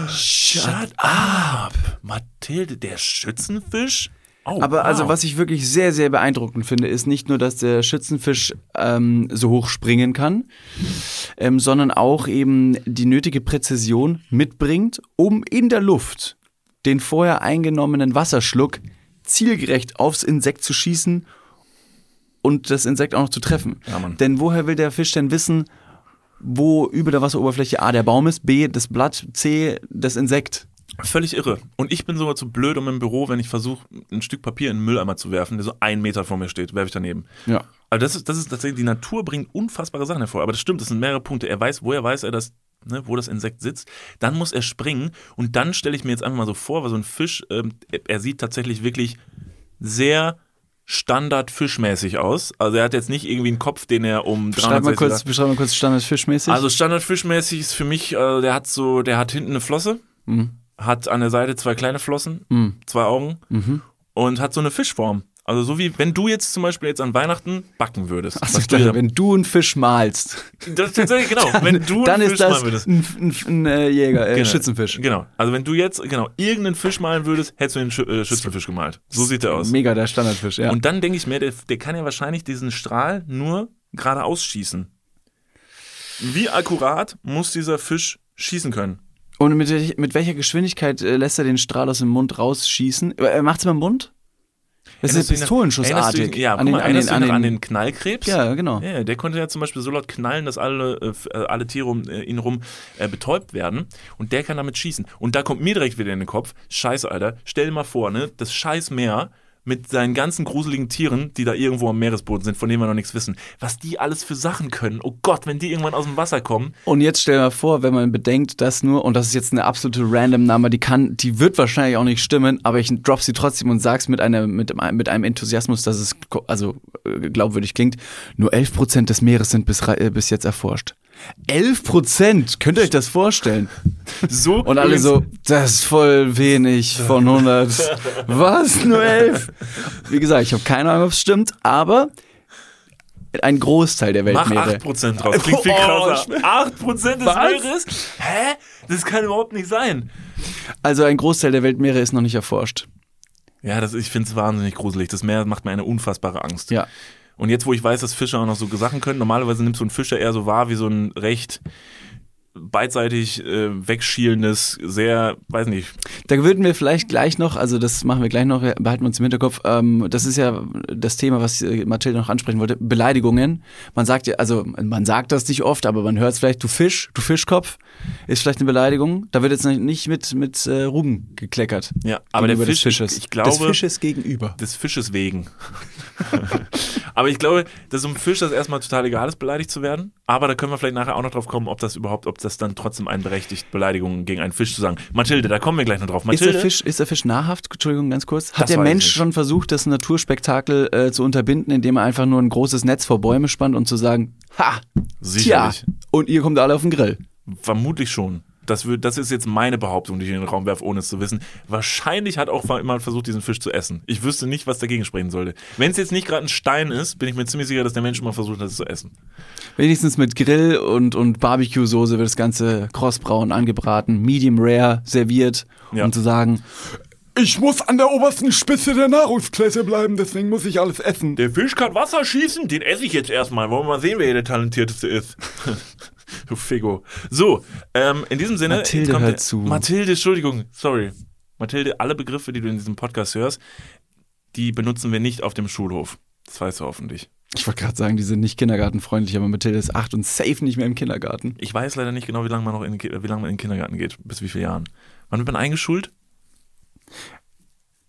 Shut up! Mathilde, der Schützenfisch? Oh, Aber also, wow. was ich wirklich sehr, sehr beeindruckend finde, ist nicht nur, dass der Schützenfisch ähm, so hoch springen kann, ähm, sondern auch eben die nötige Präzision mitbringt, um in der Luft den vorher eingenommenen Wasserschluck zielgerecht aufs Insekt zu schießen und das Insekt auch noch zu treffen. Ja. Denn woher will der Fisch denn wissen, wo über der Wasseroberfläche A der Baum ist, B das Blatt, C das Insekt? Völlig irre. Und ich bin sogar zu blöd, um im Büro, wenn ich versuche, ein Stück Papier in den Mülleimer zu werfen, der so einen Meter vor mir steht, werfe ich daneben. Ja. Also das ist, das ist tatsächlich, die Natur bringt unfassbare Sachen hervor. Aber das stimmt, das sind mehrere Punkte. Er weiß, woher weiß er das, ne, wo das Insekt sitzt. Dann muss er springen und dann stelle ich mir jetzt einfach mal so vor, weil so ein Fisch, ähm, er- sieht tatsächlich wirklich sehr standardfischmäßig aus. Also er hat jetzt nicht irgendwie einen Kopf, den er um Beschreib mal 360 kurz, beschreib mal kurz standardfischmäßig. also standardfischmäßig ist für mich, äh, der hat so, der hat hinten eine Flosse, Mhm. Hat an der Seite zwei kleine Flossen, Mhm. zwei Augen Mhm. und hat so eine Fischform. Also so wie wenn du jetzt zum Beispiel jetzt an Weihnachten backen würdest. Achso, was ich du dachte, ja, wenn du einen Fisch malst, das tatsächlich genau. wenn du dann einen ist Fisch das malen würdest. ein, ein, ein, äh, Jäger, äh, Genau. Schützenfisch. Genau. Also wenn du jetzt genau irgendeinen Fisch malen würdest, hättest du den Schü äh, Schützenfisch gemalt. So sieht er aus. Mega der Standardfisch, ja. Und dann denke ich mir, der, der kann ja wahrscheinlich diesen Strahl nur geradeaus schießen. Wie akkurat muss dieser Fisch schießen können? Und mit, mit welcher Geschwindigkeit äh, lässt er den Strahl aus dem Mund rausschießen? Äh, Macht's mit dem Mund? Das ist Erinnerst Pistolenschussartig. Ja, an den, mal, an den, an an den, Knallkrebs? Ja, genau. Ja, der konnte ja zum Beispiel so laut knallen, dass alle, äh, äh, alle Tiere um äh, ihn rum äh, betäubt werden. Und der kann damit schießen. Und da kommt mir direkt wieder in den Kopf, scheiße, Alter, stell dir mal vor, ne, das scheiß Meer mit seinen ganzen gruseligen Tieren, die da irgendwo am Meeresboden sind, von denen wir noch nichts wissen. Was die alles für Sachen können. Oh Gott, wenn die irgendwann aus dem Wasser kommen. Und jetzt stell dir vor, wenn man bedenkt, dass nur, und das ist jetzt eine absolute random Nummer, die kann, die wird wahrscheinlich auch nicht stimmen, aber ich drop sie trotzdem und sag's mit einer, mit, einem- mit einem Enthusiasmus, dass es, also, äh, glaubwürdig klingt. Nur 11% des Meeres sind bis, äh, bis jetzt erforscht. 11%? Könnt ihr euch das vorstellen? So Und alle so, das ist voll wenig von 100. Was? Nur 11? Wie gesagt, ich habe keine Ahnung, ob es stimmt, aber ein Großteil der Mach Weltmeere. 8% draus. Klingt viel Oh, krasser. 8% des Was? Meeres? Hä? Das kann überhaupt nicht sein. Also ein Großteil der Weltmeere ist noch nicht erforscht. Ja, das, ich finde es wahnsinnig gruselig. Das Meer macht mir eine unfassbare Angst. Ja. Und jetzt, wo ich weiß, dass Fische auch noch so Sachen können, normalerweise nimmst du einen Fischer eher so wahr wie so ein recht beidseitig äh, wegschielendes, sehr, weiß nicht. Da würden wir vielleicht gleich noch, also das machen wir gleich noch, behalten wir uns im Hinterkopf, ähm, das ist ja das Thema, was äh, Mathilde noch ansprechen wollte, Beleidigungen. Man sagt ja, also man sagt das nicht oft, aber man hört es vielleicht, du Fisch, du Fischkopf, ist vielleicht eine Beleidigung. Da wird jetzt nicht mit, mit äh, Ruben gekleckert. Ja, aber der Fisch, des Fisches. ich glaube, des Fisches gegenüber. des Fisches wegen. aber ich glaube, dass so einem Fisch das erstmal total egal ist, beleidigt zu werden. Aber da können wir vielleicht nachher auch noch drauf kommen, ob das überhaupt, ob das dann trotzdem einen berechtigt, Beleidigungen gegen einen Fisch zu sagen. Mathilde, da kommen wir gleich noch drauf. Ist Mathilde, der, Fisch, ist der Fisch nahrhaft? Entschuldigung, ganz kurz. Hat Das der Mensch schon versucht, das Naturspektakel äh, zu unterbinden, indem er einfach nur ein großes Netz vor Bäume spannt und zu sagen, ha, sicherlich. tja, und ihr kommt alle auf den Grill. Vermutlich schon. Das, wird, das ist jetzt meine Behauptung, die ich in den Raum werfe, ohne es zu wissen. Wahrscheinlich hat auch immer versucht, diesen Fisch zu essen. Ich wüsste nicht, was dagegen sprechen sollte. Wenn es jetzt nicht gerade ein Stein ist, bin ich mir ziemlich sicher, dass der Mensch immer versucht hat, es zu essen. Wenigstens mit Grill und, und Barbecue-Soße wird das Ganze krossbraun angebraten, medium rare serviert, Ja. um zu sagen, Ich muss an der obersten Spitze der Nahrungskette bleiben, deswegen muss ich alles essen. Der Fisch kann Wasser schießen, den esse ich jetzt erstmal. Wollen wir mal sehen, wer hier der Talentierteste ist. du Figo. So, ähm, in diesem Sinne. Mathilde hört zu. Mathilde, Entschuldigung, sorry. Mathilde, alle Begriffe, die du in diesem Podcast hörst, die benutzen wir nicht auf dem Schulhof. Das weißt du hoffentlich. ich wollte gerade sagen, die sind nicht kindergartenfreundlich, aber Mathilde ist acht und safe nicht mehr im Kindergarten. Ich weiß leider nicht genau, wie lange man noch in, wie lange man in den Kindergarten geht. Bis wie viele Jahren. Wann wird man eingeschult?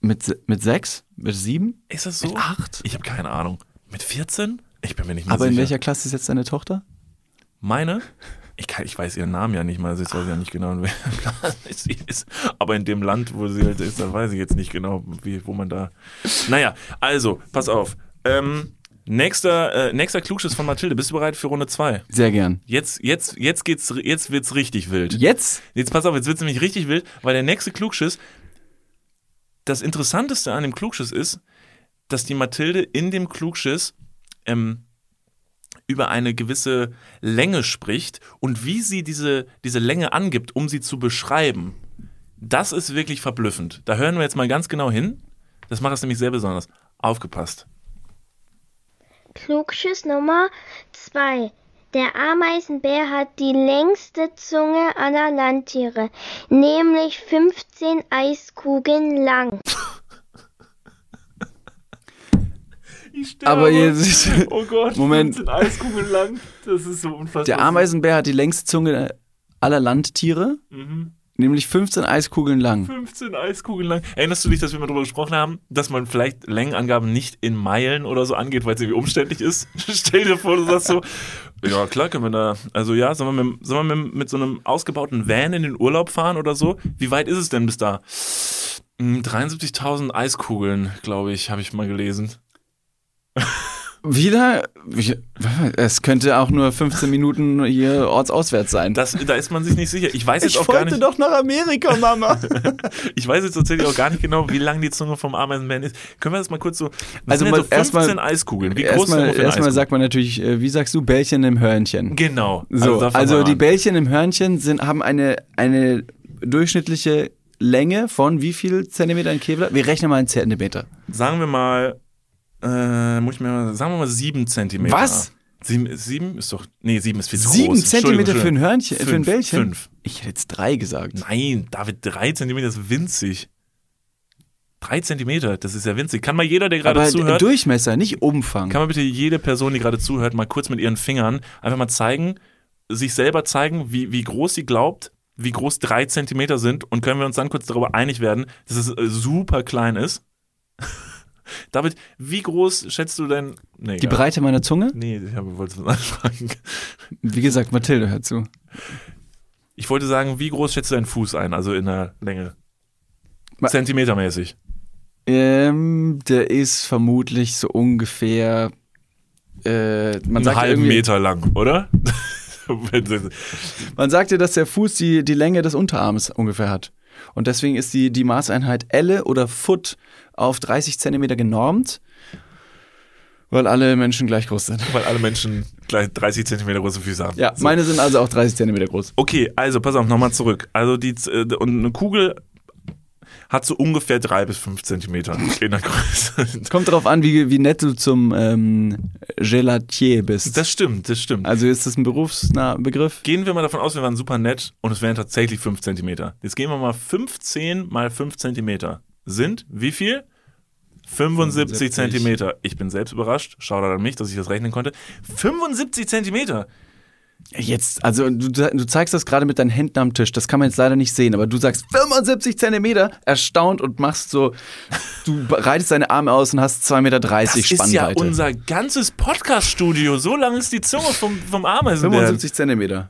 Mit, mit sechs? Mit sieben? Ist das so? Mit acht? Ich habe keine Ahnung. Mit 14? Ich bin mir nicht mehr Aber sicher. in welcher Klasse ist jetzt deine Tochter? Meine? Ich, kann, ich weiß ihren Namen ja nicht mal, ich weiß ja nicht genau, wer sie ist. Aber in dem Land, wo sie halt ist, da weiß ich jetzt nicht genau, wie, wo man da. Naja, also, pass auf. Ähm, nächster, äh, nächster Klugschiss von Mathilde. Bist du bereit für Runde 2? Sehr gern. Jetzt, jetzt, jetzt geht's, jetzt wird's richtig wild. Jetzt? Jetzt pass auf, jetzt wird's nämlich richtig wild, weil der nächste Klugschiss, das Interessanteste an dem Klugschiss ist, dass die Mathilde in dem Klugschiss ähm, über eine gewisse Länge spricht und wie sie diese, diese Länge angibt, um sie zu beschreiben. Das ist wirklich verblüffend. Da hören wir jetzt mal ganz genau hin. Das macht es nämlich sehr besonders. Aufgepasst. Klugschiss Nummer 2. Der Ameisenbär hat die längste Zunge aller Landtiere, nämlich 15 Eiskugeln lang. Aber jetzt, Oh Gott, Moment. 15 Eiskugeln lang. Das ist so unfassbar. der Ameisenbär hat die längste Zunge aller Landtiere, nämlich 15 Eiskugeln lang. 15 Eiskugeln lang. Erinnerst du dich, dass wir mal darüber gesprochen haben, dass man vielleicht Längenangaben nicht in Meilen oder so angeht, weil es irgendwie umständlich ist? Stell dir vor, du sagst so, ja klar können wir da, also ja, sollen wir, mit, sollen wir mit, mit so einem ausgebauten Van in den Urlaub fahren oder so? Wie weit ist es denn bis da? Hm, 73.000 Eiskugeln, glaube ich, habe ich mal gelesen. Wieder? Wie- Es könnte auch nur 15 Minuten hier ortsauswärts sein. Das, da ist man sich nicht sicher. Ich weiß jetzt auch gar nicht. doch nach Amerika, Mama. Ich weiß jetzt tatsächlich auch gar nicht genau, wie lang die Zunge vom Ameisenbären ist. Können wir das mal kurz so. Also mal so 15 erstmal- Eiskugeln. Wie groß sind Erstmal, erstmal sagt man natürlich, äh, wie sagst du, Bällchen im Hörnchen. Genau. So, also, wir die. Bällchen im Hörnchen sind, haben eine, eine durchschnittliche Länge von wie viel Zentimeter in Kevlar? Wir rechnen mal in Zentimeter. Sagen wir mal, äh, muss ich mir mal, sagen wir mal sieben Zentimeter. Was? Sieben, sieben ist doch, nee, sieben ist viel zu Sieben groß. Zentimeter für ein Hörnchen, für ein Fünf, Bällchen? Fünf. Ich hätte jetzt drei gesagt. Nein, David, drei Zentimeter ist winzig. Drei Zentimeter, das ist ja winzig. Kann mal jeder, der gerade Aber zuhört, Durchmesser, nicht Umfang. kann mal bitte jede Person, die gerade zuhört, mal kurz mit ihren Fingern einfach mal zeigen, sich selber zeigen, wie, wie groß sie glaubt, wie groß drei Zentimeter sind und können wir uns dann kurz darüber einig werden, dass es äh, super klein ist. David, wie groß schätzt du denn? Nee, Die. Breite meiner Zunge? Nee, ich wollte es anfragen. Wie gesagt, Mathilde hört zu. Ich wollte sagen, wie groß schätzt du deinen Fuß ein, also in der Länge? Ma- Zentimetermäßig. Ähm, der ist vermutlich so ungefähr. Äh, man, Einen halben Meter lang, oder? man sagt ja, dass der Fuß die, die Länge des Unterarms ungefähr hat. Und deswegen ist die, die Maßeinheit Elle oder Foot auf 30 Zentimeter genormt, weil alle Menschen gleich groß sind. Weil alle Menschen gleich 30 Zentimeter große Füße haben. Ja, So. meine sind also auch 30 Zentimeter groß. Okay, also pass auf, nochmal zurück. Also die äh, und eine Kugel, hat so ungefähr drei bis fünf Zentimeter in der Größe. Kommt darauf an, wie, wie nett du zum ähm, Gelatier bist. Das stimmt, das stimmt. also ist das ein berufsnah Begriff? Gehen wir mal davon aus, wir waren super nett und es wären tatsächlich 5 Zentimeter. Jetzt gehen wir mal 15 mal 5 Zentimeter. Sind wie viel? 75 75. Zentimeter. Ich bin selbst überrascht. Schau an mich, dass ich das rechnen konnte. 75 Zentimeter. Jetzt, also du, du zeigst das gerade mit deinen Händen am Tisch, das kann man jetzt leider nicht sehen, aber du sagst 75 Zentimeter, erstaunt und machst so, du breitest deine Arme aus und hast 2,30 Meter Das ist ja Spannweite. unser ganzes Podcast-Studio. So lang ist die Zunge vom, vom Ameisenbären. 75 Zentimeter.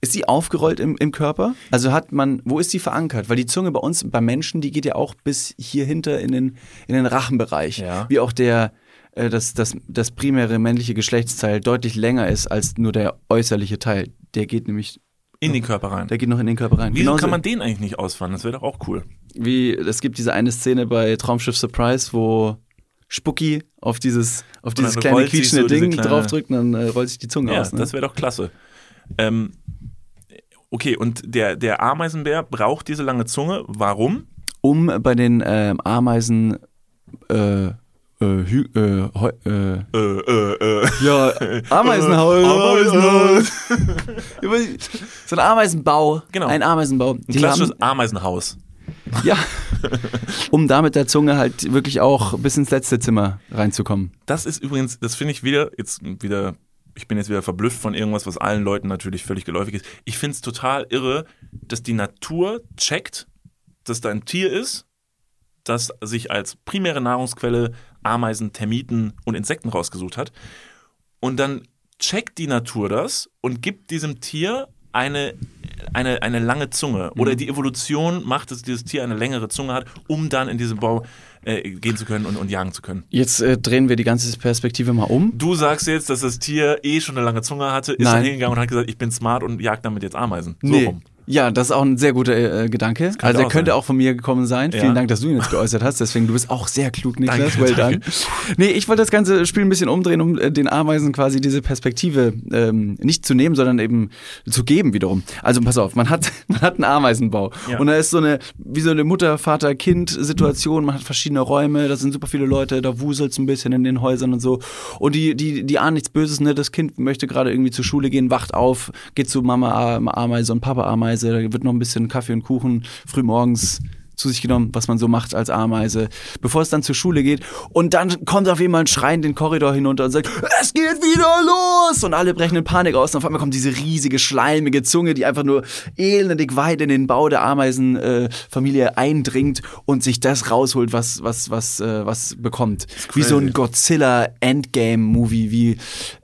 Ist die aufgerollt im, im Körper? Also hat man, wo ist die verankert? Weil die Zunge bei uns, bei Menschen, die geht ja auch bis hier hinter in den, in den Rachenbereich. Ja. Wie auch der, äh, das, das, das primäre männliche Geschlechtsteil deutlich länger ist als nur der äußerliche Teil. Der geht nämlich, In den Körper rein. der geht noch in den Körper rein. Wieso Genauso kann man den eigentlich nicht ausfahren? Das wäre doch auch cool. wie, es gibt diese eine Szene bei Traumschiff Surprise, wo Spucki auf dieses, auf dieses kleine quietschende so Ding kleine- draufdrückt und dann äh, rollt sich die Zunge Ja, aus. Ne? das wäre doch klasse. Ähm, okay, und der, der Ameisenbär braucht diese lange Zunge. Warum? um bei den ähm, Ameisen äh, Hü äh, äh, Äh, äh, äh. ja, Ameisenhaus. Ameisenhaus. so ein Ameisenbau. Genau. Ein Ameisenbau. Ein klassisches Ameisenhaus. ja, um da mit der Zunge halt wirklich auch bis ins letzte Zimmer reinzukommen. Das ist übrigens, das finde ich wieder, jetzt wieder, ich bin jetzt wieder verblüfft von irgendwas, was allen Leuten natürlich völlig geläufig ist. Ich finde es total irre, dass die Natur checkt, dass da ein Tier ist, das sich als primäre Nahrungsquelle Ameisen, Termiten und Insekten rausgesucht hat. Und dann checkt die Natur das und gibt diesem Tier eine, eine, eine lange Zunge. Oder die Evolution macht, dass dieses Tier eine längere Zunge hat, um dann in diesen Bau äh, gehen zu können und, und jagen zu können. Jetzt äh, drehen wir die ganze Perspektive mal um. Du sagst jetzt, dass das Tier eh schon eine lange Zunge hatte, ist Nein. dann hingegangen und hat gesagt, ich bin smart und jagt damit jetzt Ameisen. So Nee. rum. Ja, das ist auch ein sehr guter äh, Gedanke. könnte Also er könnte sein. auch von mir gekommen sein. Ja. Vielen Dank, dass du ihn jetzt geäußert hast. Deswegen, du bist auch sehr klug, Niklas. Danke, well danke. done. Nee, ich wollte das ganze Spiel ein bisschen umdrehen, um äh, den Ameisen quasi diese Perspektive ähm, nicht zu nehmen, sondern eben zu geben wiederum. Also pass auf, man hat, man hat einen Ameisenbau. Ja. Und da ist so eine, wie so eine Mutter, Vater, Kind-Situation. Man hat verschiedene Räume, da sind super viele Leute, da wuselt's ein bisschen in den Häusern und so. Und die, die, die ahnen nichts Böses, ne? Das Kind möchte gerade irgendwie zur Schule gehen, wacht auf, geht zu Mama Am- Ameise und Papa Ameise, da wird noch ein bisschen Kaffee und Kuchen früh morgens zu sich genommen, was man so macht als Ameise, bevor es dann zur Schule geht. Und dann kommt auf einmal ein Schreien den Korridor hinunter und sagt, es geht wieder los! Und alle brechen in Panik aus. Und auf einmal kommt diese riesige, schleimige Zunge, die einfach nur elendig weit in den Bau der Ameisenfamilie äh, eindringt und sich das rausholt, was, was, was, äh, was bekommt. Wie so ein Godzilla Endgame-Movie wie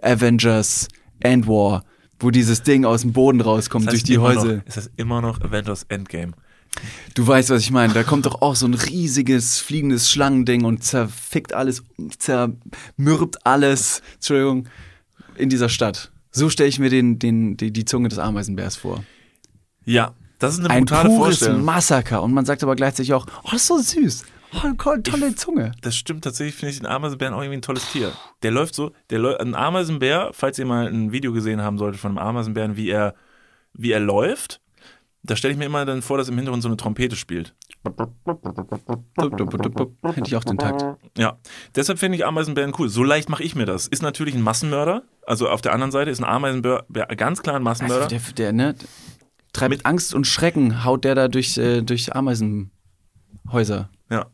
Avengers End War, wo dieses Ding aus dem Boden rauskommt Das heißt durch die Häuser. Noch, ist das immer noch Avengers Endgame? Du weißt, was ich meine. Da kommt doch auch so ein riesiges fliegendes Schlangending und zerfickt alles, zermürbt alles, Entschuldigung, in dieser Stadt. So stelle ich mir den, den, die, die Zunge des Ameisenbärs vor. Ja, das ist eine Ein brutale pures Vorstellung. Massaker. Und man sagt aber gleichzeitig auch, oh, das ist so süß. Oh, tolle tolle Zunge. Das stimmt tatsächlich, finde ich den Ameisenbären auch irgendwie ein tolles Tier. Der läuft so, der läu ein Ameisenbär, falls ihr mal ein Video gesehen haben solltet von einem Ameisenbären, wie er, wie er läuft, da stelle ich mir immer dann vor, dass im Hintergrund so eine Trompete spielt. Hätte ich auch den Takt. Ja, deshalb finde ich Ameisenbären cool. So leicht mache ich mir das. Ist natürlich ein Massenmörder. Also auf der anderen Seite ist ein Ameisenbär Bär ganz klar ein Massenmörder. Der, der, ne, treibt Mit- Angst und Schrecken, haut der da durch, äh, durch Ameisenhäuser. ja.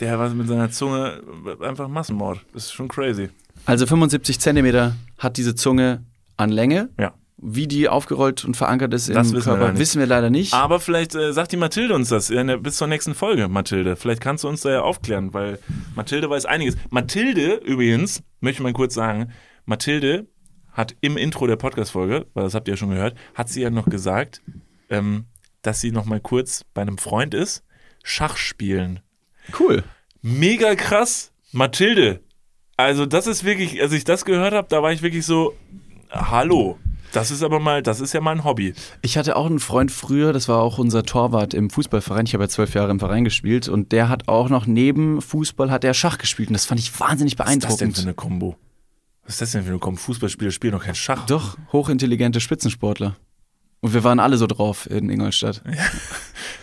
Der war mit seiner Zunge einfach Massenmord. Das ist schon crazy. Also 75 Zentimeter hat diese Zunge an Länge. Ja. Wie die aufgerollt und verankert ist Das im wissen wir Körper, leider nicht. wissen wir leider nicht. Aber vielleicht äh, sagt die Mathilde uns das der, bis zur nächsten Folge, Mathilde. Vielleicht kannst du uns da ja aufklären, weil Mathilde weiß einiges. Mathilde übrigens, möchte ich mal kurz sagen, Mathilde hat im Intro der Podcast-Folge, weil das habt ihr ja schon gehört, hat sie ja noch gesagt, ähm, dass sie noch mal kurz bei einem Freund ist, Schach spielen. Cool. Mega krass, Mathilde. Also das ist wirklich, als ich das gehört habe, da war ich wirklich so, hallo. Das ist aber mal, das ist ja mal ein Hobby. Ich hatte auch einen Freund früher, das war auch unser Torwart im Fußballverein. Ich habe ja zwölf Jahre im Verein gespielt und der hat auch noch neben Fußball hat er Schach gespielt und das fand ich wahnsinnig Was ist das denn beeindruckend. für eine Kombo? Was ist das denn für eine Kombo? Fußballspieler spielen doch kein Schach. Doch, hochintelligente Spitzensportler. Und wir waren alle so drauf in Ingolstadt.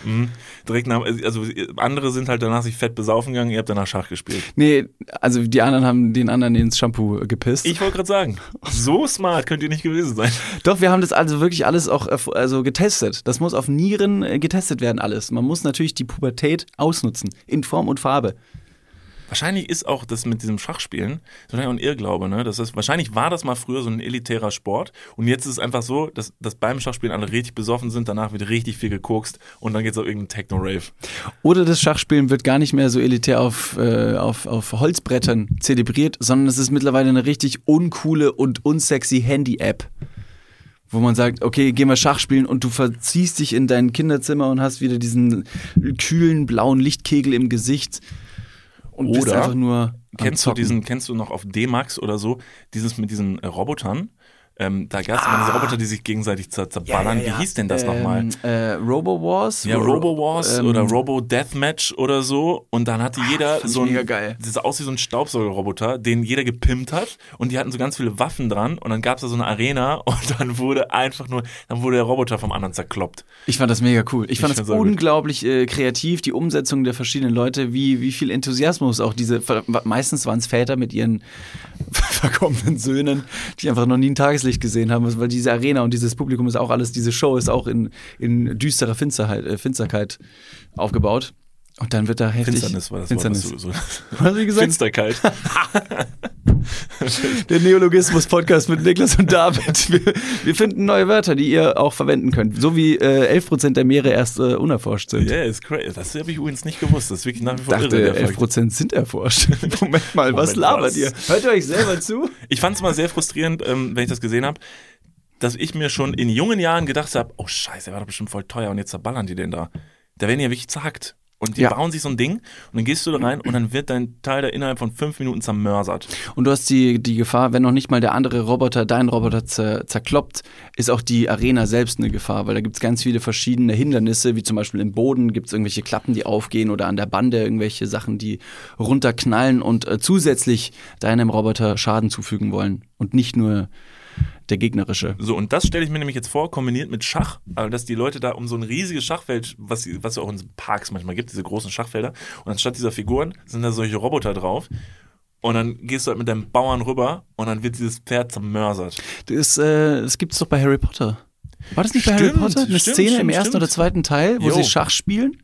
Mhm. Direkt nach, also andere sind halt danach sich fett besaufen gegangen, ihr habt danach Schach gespielt. Nee, also die anderen haben den anderen ins Shampoo gepisst. Ich wollte gerade sagen, so smart könnt ihr nicht gewesen sein. Doch, wir haben das also wirklich alles auch äh, also getestet. Das muss auf Nieren äh, getestet werden, alles. Man muss natürlich die Pubertät ausnutzen, in Form und Farbe. Wahrscheinlich ist auch das mit diesem Schachspielen so ein Irrglaube, ne? Das ist, wahrscheinlich war das mal früher so ein elitärer Sport und jetzt ist es einfach so, dass, dass beim Schachspielen alle richtig besoffen sind, danach wird richtig viel gekokst und dann geht's auf irgendeinen Techno-Rave. Oder das Schachspielen wird gar nicht mehr so elitär auf, äh, auf, auf Holzbrettern zelebriert, sondern es ist mittlerweile eine richtig uncoole und unsexy Handy-App. Wo man sagt, okay, geh mal Schach spielen und du verziehst dich in dein Kinderzimmer und hast wieder diesen kühlen blauen Lichtkegel im Gesicht und bist Oder einfach nur. Kennst du diesen, kennst du noch auf D-Max oder so, dieses mit diesen äh, Robotern? Ähm, da gab es immer diese Roboter, die sich gegenseitig zer zerballern. Wie hieß denn das nochmal? Ähm, äh, Robo Wars? Ja, Ro- Robo Wars ähm, oder Robo Deathmatch oder so. Und dann hatte jeder fand ich so ein, mega geil. das sah aus wie so ein Staubsaugerroboter, den jeder gepimpt hat. Und die hatten so ganz viele Waffen dran. Und dann gab es da so eine Arena. Und dann wurde einfach nur, dann wurde der Roboter vom anderen zerkloppt. Ich fand das mega cool. Ich fand Ich das auch gut. unglaublich äh, kreativ, die Umsetzung der verschiedenen Leute, wie, wie viel Enthusiasmus auch diese, meistens waren es Väter mit ihren verkommenen Söhnen, die einfach noch nie ein Tageslicht gesehen haben, weil diese Arena und dieses Publikum ist auch alles, diese Show ist auch in, in düsterer Finsterheit, äh, Finsterkeit aufgebaut. Und dann wird da heftig. Finsternis war das Finsternis. Wort. was du So, Was hast du gesagt? Finsterkeit. Der Neologismus-Podcast mit Niklas und David. Wir, wir finden neue Wörter, die ihr auch verwenden könnt. So wie äh, 11% der Meere erst äh, unerforscht sind. Ja, ist crazy. Das habe ich übrigens nicht gewusst. Das ist wirklich nach wie Ich vor dachte, irre. der Fakt. 11% sind erforscht. Moment mal, was Moment, labert was? ihr? Hört ihr euch selber zu? Ich fand es mal sehr frustrierend, ähm, wenn ich das gesehen habe, dass ich mir schon in jungen Jahren gedacht habe, oh scheiße, der war doch bestimmt voll teuer und jetzt zerballern die den da. Da werden die ja wirklich zackt. Und die Ja. bauen sich so ein Ding und dann gehst du da rein und dann wird dein Teil da innerhalb von fünf Minuten zermörsert. Und du hast die, die Gefahr, wenn noch nicht mal der andere Roboter deinen Roboter zer, zerkloppt, ist auch die Arena selbst eine Gefahr, weil da gibt es ganz viele verschiedene Hindernisse, wie zum Beispiel im Boden gibt es irgendwelche Klappen, die aufgehen oder an der Bande irgendwelche Sachen, die runterknallen und äh, zusätzlich deinem Roboter Schaden zufügen wollen und nicht nur der gegnerische. So, und das stelle ich mir nämlich jetzt vor, kombiniert mit Schach, also dass die Leute da um so ein riesiges Schachfeld, was, was es auch in Parks manchmal gibt, diese großen Schachfelder, und anstatt dieser Figuren sind da solche Roboter drauf. Und dann gehst du halt mit deinem Bauern rüber und dann wird dieses Pferd zermörsert. Das, äh, das gibt es doch bei Harry Potter. War das nicht bei Harry Potter? Eine stimmt, Szene im stimmt, ersten stimmt. oder zweiten Teil, wo Jo. sie Schach spielen?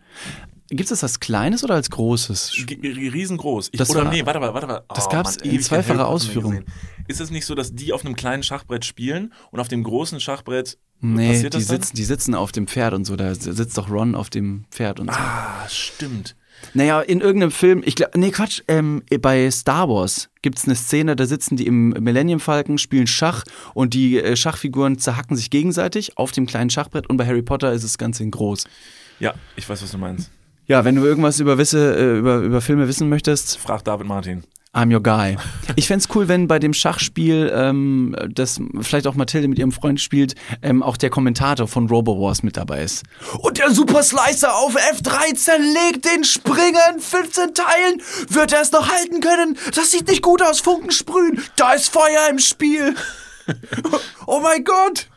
Gibt es das als kleines oder als großes? G- riesengroß. Ich, Das oder war- nee, warte mal, warte mal. das Oh, gab's Mann, in ewig zweifacher Ausführung. Ist es nicht so, dass die auf einem kleinen Schachbrett spielen und auf dem großen Schachbrett Nee, passiert die das dann? sitzen, die sitzen auf dem Pferd und so. Da sitzt doch Ron auf dem Pferd und so. Ah, stimmt. Naja, in irgendeinem Film, ich glaube, nee, Quatsch, ähm, bei Star Wars gibt es eine Szene, da sitzen die im Millennium Falcon, spielen Schach und die äh, Schachfiguren zerhacken sich gegenseitig auf dem kleinen Schachbrett und bei Harry Potter ist das Ganze in groß. Ja, ich weiß, was du meinst. Ja, wenn du irgendwas über, wisse, äh, über, über Filme wissen möchtest, Frag David Martin. I'm your guy. Ich fänd's cool, wenn bei dem Schachspiel, ähm, das vielleicht auch Mathilde mit ihrem Freund spielt, ähm, auch der Kommentator von Robo Wars mit dabei ist. Und der Super Slicer auf F13 legt den Springer in 15 Teilen. Wird er es noch halten können? Das sieht nicht gut aus, Funken sprühen. Da ist Feuer im Spiel. oh mein Gott.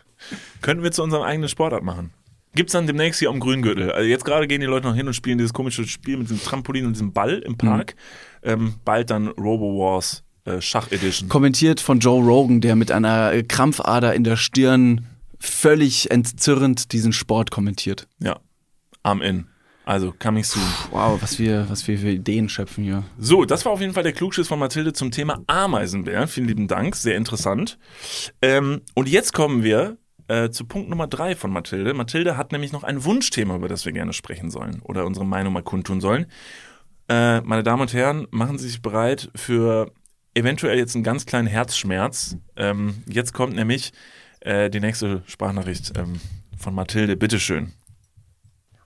Könnten wir zu unserem eigenen Sportart machen. Gibt's dann demnächst hier am Grüngürtel. Also jetzt gerade gehen die Leute noch hin und spielen dieses komische Spiel mit diesem Trampolin und diesem Ball im Park. Ähm, bald dann Robo Wars äh, Schach Edition. Kommentiert von Joe Rogan, der mit einer äh, Krampfader in der Stirn völlig entzürnt diesen Sport kommentiert. Ja. Am In. Also coming soon. Wow, was wir, was wir für Ideen schöpfen hier. So, das war auf jeden Fall der Klugschiss von Mathilde zum Thema Ameisenbär. Vielen lieben Dank, sehr interessant. Ähm, und jetzt kommen wir äh, zu Punkt Nummer drei von Mathilde. Mathilde hat nämlich noch ein Wunschthema, über das wir gerne sprechen sollen oder unsere Meinung mal kundtun sollen. Äh, meine Damen und Herren, machen Sie sich bereit für eventuell jetzt einen ganz kleinen Herzschmerz. Ähm, jetzt kommt nämlich äh, die nächste Sprachnachricht ähm, von Mathilde. Bitteschön.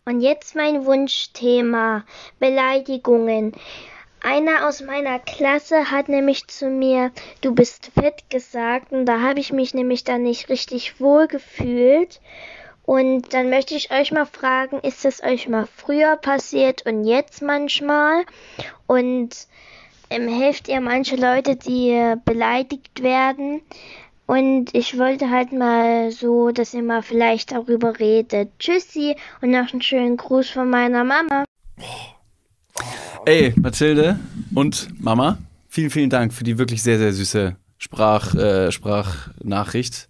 Und jetzt mein Wunschthema, Beleidigungen. Einer aus meiner Klasse hat nämlich zu mir, du bist fett gesagt und da habe ich mich nämlich dann nicht richtig wohl gefühlt. Und dann möchte ich euch mal fragen, ist das euch mal früher passiert und jetzt manchmal? Und ähm, helft ihr manche Leute, die äh, beleidigt werden? Und ich wollte halt mal so, dass ihr mal vielleicht darüber redet. Tschüssi und noch einen schönen Gruß von meiner Mama. Ey, Mathilde und Mama, vielen, vielen Dank für die wirklich sehr, sehr süße Sprach, äh, Sprachnachricht.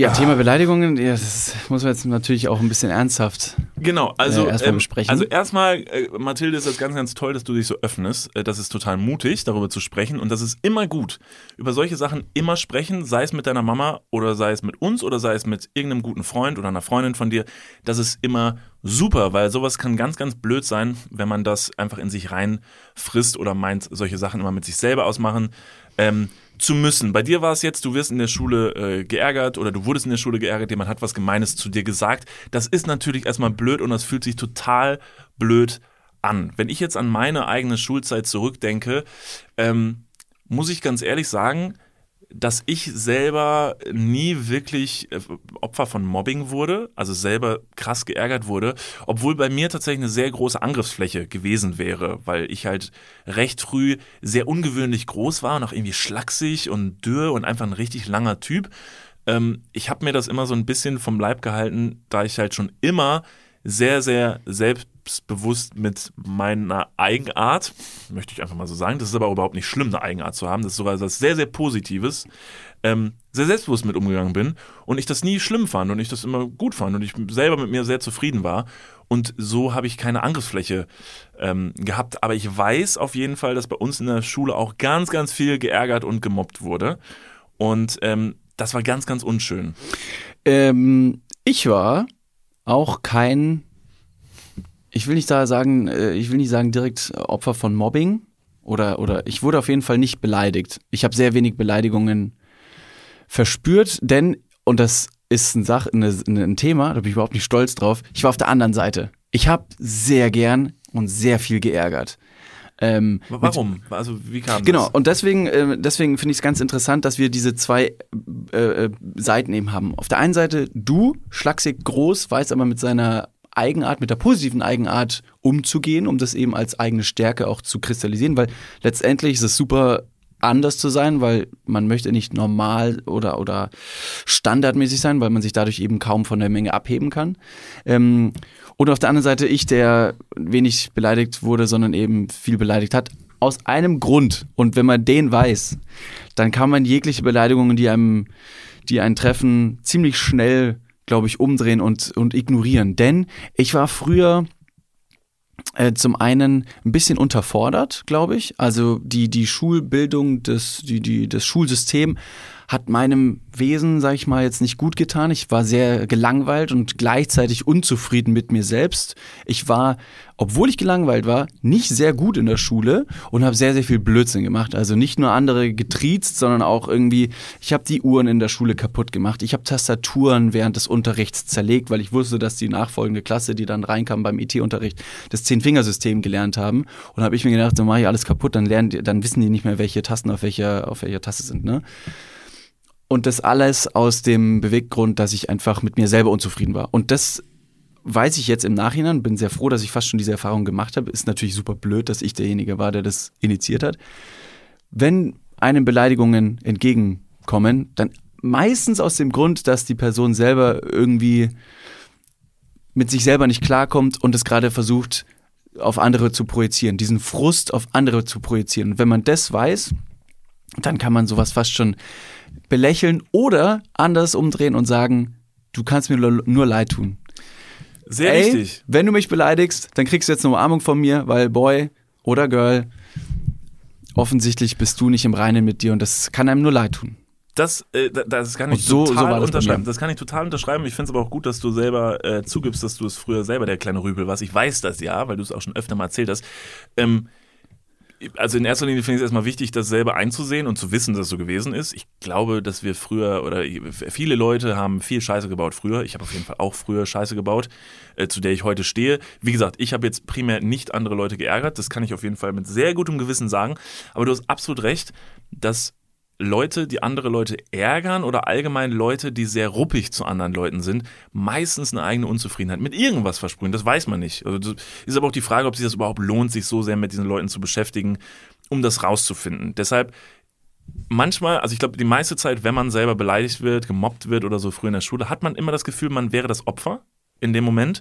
Ja, Thema Beleidigungen, ja, das muss man jetzt natürlich auch ein bisschen ernsthaft. Genau, also Äh, erstmal ähm, besprechen. Also erstmal, äh, Mathilde, ist das ganz, ganz toll, dass du dich so öffnest. Äh, das ist total mutig, darüber zu sprechen. Und das ist immer gut. Über solche Sachen immer sprechen, sei es mit deiner Mama oder sei es mit uns oder sei es mit irgendeinem guten Freund oder einer Freundin von dir. Das ist immer super, weil sowas kann ganz, ganz blöd sein, wenn man das einfach in sich reinfrisst oder meint, solche Sachen immer mit sich selber ausmachen. Ähm, zu müssen. Bei dir war es jetzt, du wirst in der Schule äh, geärgert oder du wurdest in der Schule geärgert, jemand hat was Gemeines zu dir gesagt. Das ist natürlich erstmal blöd und das fühlt sich total blöd an. Wenn ich jetzt an meine eigene Schulzeit zurückdenke, ähm, muss ich ganz ehrlich sagen, dass ich selber nie wirklich äh, Opfer von Mobbing wurde, also selber krass geärgert wurde, obwohl bei mir tatsächlich eine sehr große Angriffsfläche gewesen wäre, weil ich halt recht früh sehr ungewöhnlich groß war und auch irgendwie schlaksig und dürr und einfach ein richtig langer Typ. Ähm, ich habe mir das immer so ein bisschen vom Leib gehalten, da ich halt schon immer sehr, sehr selbstbewusst mit meiner Eigenart, möchte ich einfach mal so sagen, das ist aber überhaupt nicht schlimm, eine Eigenart zu haben, das ist sogar was sehr, sehr Positives, ähm, sehr selbstbewusst mit umgegangen bin und ich das nie schlimm fand und ich das immer gut fand und ich selber mit mir sehr zufrieden war. Und so habe ich keine Angriffsfläche ähm, gehabt. Aber ich weiß auf jeden Fall, dass bei uns in der Schule auch ganz, ganz viel geärgert und gemobbt wurde. Und ähm, das war ganz, ganz unschön. Ähm, ich war auch kein, ich will nicht da sagen, äh, ich will nicht sagen direkt Opfer von Mobbing oder, oder ich wurde auf jeden Fall nicht beleidigt. Ich habe sehr wenig Beleidigungen verspürt, denn, und das ist ein, Sach, eine, ein Thema, da bin ich überhaupt nicht stolz drauf, ich war auf der anderen Seite. Ich habe sehr gern und sehr viel geärgert. Ähm, Warum? Also wie kam Genau, das? und deswegen, äh, deswegen finde ich es ganz interessant, dass wir diese zwei äh, äh, Seiten eben haben. Auf der einen Seite du, schlaksig groß, weiß aber mit seiner Eigenart, mit der positiven Eigenart umzugehen, um das eben als eigene Stärke auch zu kristallisieren, weil letztendlich ist es super anders zu sein, weil man möchte nicht normal oder, oder standardmäßig sein, weil man sich dadurch eben kaum von der Menge abheben kann. Ähm, und auf der anderen Seite ich, der wenig beleidigt wurde, sondern eben viel beleidigt hat. Aus einem Grund. Und wenn man den weiß, dann kann man jegliche Beleidigungen, die einem, die einen treffen, ziemlich schnell, glaube ich, umdrehen und, und ignorieren. Denn ich war früher äh, zum einen ein bisschen unterfordert, glaube ich. Also die, die Schulbildung, das, die, die, das Schulsystem hat meinem Wesen, sage ich mal, jetzt nicht gut getan. Ich war sehr gelangweilt und gleichzeitig unzufrieden mit mir selbst. Ich war, obwohl ich gelangweilt war, nicht sehr gut in der Schule und habe sehr, sehr viel Blödsinn gemacht. Also nicht nur andere getriezt, sondern auch irgendwie, ich habe die Uhren in der Schule kaputt gemacht. Ich habe Tastaturen während des Unterrichts zerlegt, weil ich wusste, dass die nachfolgende Klasse, die dann reinkam beim IT-Unterricht, das Zehn-Fingersystem gelernt haben. Und habe ich mir gedacht, dann mache ich alles kaputt, dann lernen die, dann wissen die nicht mehr, welche Tasten auf welcher, auf welcher Taste sind. Ne? Und das alles aus dem Beweggrund, dass ich einfach mit mir selber unzufrieden war. Und das weiß ich jetzt im Nachhinein, bin sehr froh, dass ich fast schon diese Erfahrung gemacht habe. Ist natürlich super blöd, dass ich derjenige war, der das initiiert hat. Wenn einem Beleidigungen entgegenkommen, dann meistens aus dem Grund, dass die Person selber irgendwie mit sich selber nicht klarkommt und es gerade versucht, auf andere zu projizieren, diesen Frust auf andere zu projizieren. Und wenn man das weiß, dann kann man sowas fast schon belächeln oder anders umdrehen und sagen, du kannst mir nur leid tun. Sehr Ey, richtig. wenn du mich beleidigst, dann kriegst du jetzt eine Umarmung von mir, weil Boy oder Girl, offensichtlich bist du nicht im Reinen mit dir und das kann einem nur leid tun. Das, äh, da- das kann ich so- so total bei unterschreiben. Das kann ich total unterschreiben. Ich finde es aber auch gut, dass du selber äh, zugibst, dass du es früher selber der kleine Rübel warst. Ich weiß das ja, weil du es auch schon öfter mal erzählt hast. Ähm, also in erster Linie finde ich es erstmal wichtig, das selber einzusehen und zu wissen, dass es so gewesen ist. Ich glaube, dass wir früher oder viele Leute haben viel Scheiße gebaut früher. Ich habe auf jeden Fall auch früher Scheiße gebaut, äh, zu der ich heute stehe. Wie gesagt, ich habe jetzt primär nicht andere Leute geärgert. Das kann ich auf jeden Fall mit sehr gutem Gewissen sagen. Aber du hast absolut recht, dass Leute, die andere Leute ärgern oder allgemein Leute, die sehr ruppig zu anderen Leuten sind, meistens eine eigene Unzufriedenheit mit irgendwas versprühen. Das weiß man nicht. Also ist aber auch die Frage, ob sich das überhaupt lohnt, sich so sehr mit diesen Leuten zu beschäftigen, um das rauszufinden. Deshalb manchmal, also ich glaube, die meiste Zeit, wenn man selber beleidigt wird, gemobbt wird oder so früher in der Schule, hat man immer das Gefühl, man wäre das Opfer in dem Moment.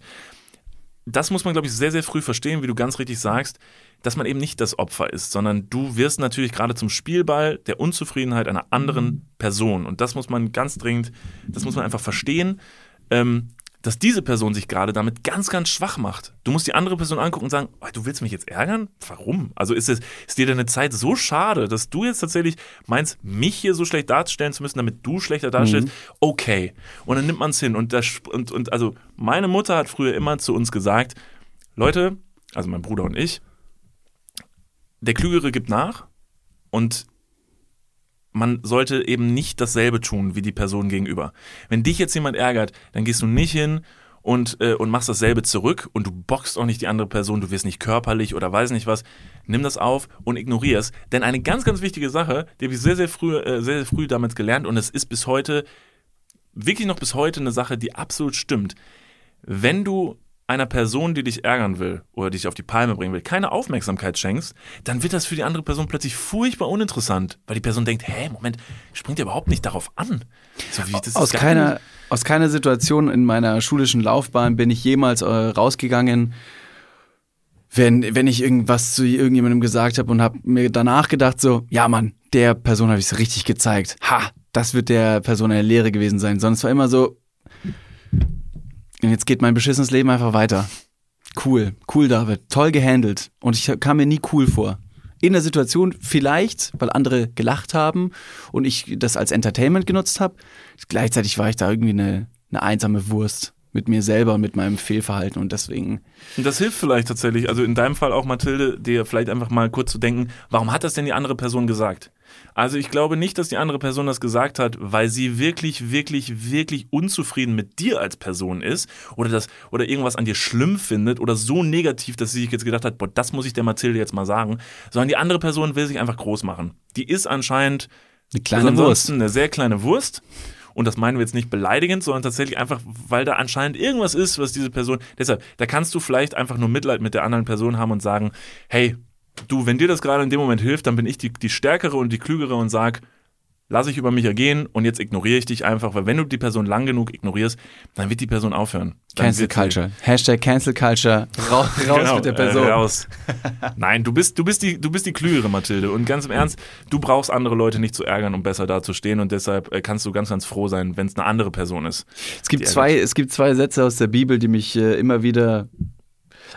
Das muss man, glaube ich, sehr, sehr früh verstehen, wie du ganz richtig sagst, dass man eben nicht das Opfer ist, sondern du wirst natürlich gerade zum Spielball der Unzufriedenheit einer anderen Person. Und das muss man ganz dringend, das muss man einfach verstehen. Ähm, dass diese Person sich gerade damit ganz, ganz schwach macht. Du musst die andere Person angucken und sagen, oh, du willst mich jetzt ärgern? Warum? Also ist, es, ist dir deine Zeit so schade, dass du jetzt tatsächlich meinst, mich hier so schlecht darstellen zu müssen, damit du schlechter darstellst? Mhm. Okay. Und dann nimmt man es hin. Und, das, und, und also meine Mutter hat früher immer zu uns gesagt, Leute, also mein Bruder und ich, der Klügere gibt nach und man sollte eben nicht dasselbe tun wie die Person gegenüber. Wenn dich jetzt jemand ärgert, dann gehst du nicht hin und, äh, und machst dasselbe zurück und du boxst auch nicht die andere Person, du wirst nicht körperlich oder weiß nicht was. Nimm das auf und ignorier es. Denn eine ganz, ganz wichtige Sache, die habe ich sehr, sehr früh, äh, sehr, sehr früh damals gelernt und es ist bis heute, wirklich noch bis heute eine Sache, die absolut stimmt. Wenn du einer Person, die dich ärgern will oder dich auf die Palme bringen will, keine Aufmerksamkeit schenkst, dann wird das für die andere Person plötzlich furchtbar uninteressant, weil die Person denkt, hä, Moment, springt ja überhaupt nicht darauf an. So wie, aus, keiner, aus keiner Situation in meiner schulischen Laufbahn bin ich jemals äh, rausgegangen, wenn, wenn ich irgendwas zu irgendjemandem gesagt habe und habe mir danach gedacht, so, ja Mann, der Person habe ich es richtig gezeigt. Ha, das wird der Person eine Lehre gewesen sein. Sondern es war immer so, und jetzt geht mein beschissenes Leben einfach weiter. Cool, cool, David. Toll gehandelt. Und ich kam mir nie cool vor. In der Situation vielleicht, weil andere gelacht haben und ich das als Entertainment genutzt habe. Gleichzeitig war ich da irgendwie eine, eine einsame Wurst mit mir selber mit meinem Fehlverhalten und deswegen. Und das hilft vielleicht tatsächlich, also in deinem Fall auch Mathilde, dir vielleicht einfach mal kurz zu denken, warum hat das denn die andere Person gesagt? Also ich glaube nicht, dass die andere Person das gesagt hat, weil sie wirklich, wirklich, wirklich unzufrieden mit dir als Person ist oder das oder irgendwas an dir schlimm findet oder so negativ, dass sie sich jetzt gedacht hat, boah, das muss ich der Mathilde jetzt mal sagen, sondern die andere Person will sich einfach groß machen. Die ist anscheinend eine kleine Wurst, eine sehr kleine Wurst. Und das meinen wir jetzt nicht beleidigend, sondern tatsächlich einfach, weil da anscheinend irgendwas ist, was diese Person. Deshalb, da kannst du vielleicht einfach nur Mitleid mit der anderen Person haben und sagen, hey, du, wenn dir das gerade in dem Moment hilft, dann bin ich die, die Stärkere und die Klügere und sag, lass ich über mich ergehen und jetzt ignoriere ich dich einfach, weil wenn du die Person lang genug ignorierst, dann wird die Person aufhören. Dann Cancel Culture. Hashtag Cancel Culture. Raus, raus genau, mit der Person. Äh, raus. Nein, du bist, du, bist die, du bist die Klügere, Mathilde. Und ganz im Ernst, du brauchst andere Leute nicht zu ärgern, um besser dazustehen. Und deshalb äh, kannst du ganz, ganz froh sein, wenn es eine andere Person ist. Es gibt, zwei, es gibt zwei Sätze aus der Bibel, die mich äh, immer wieder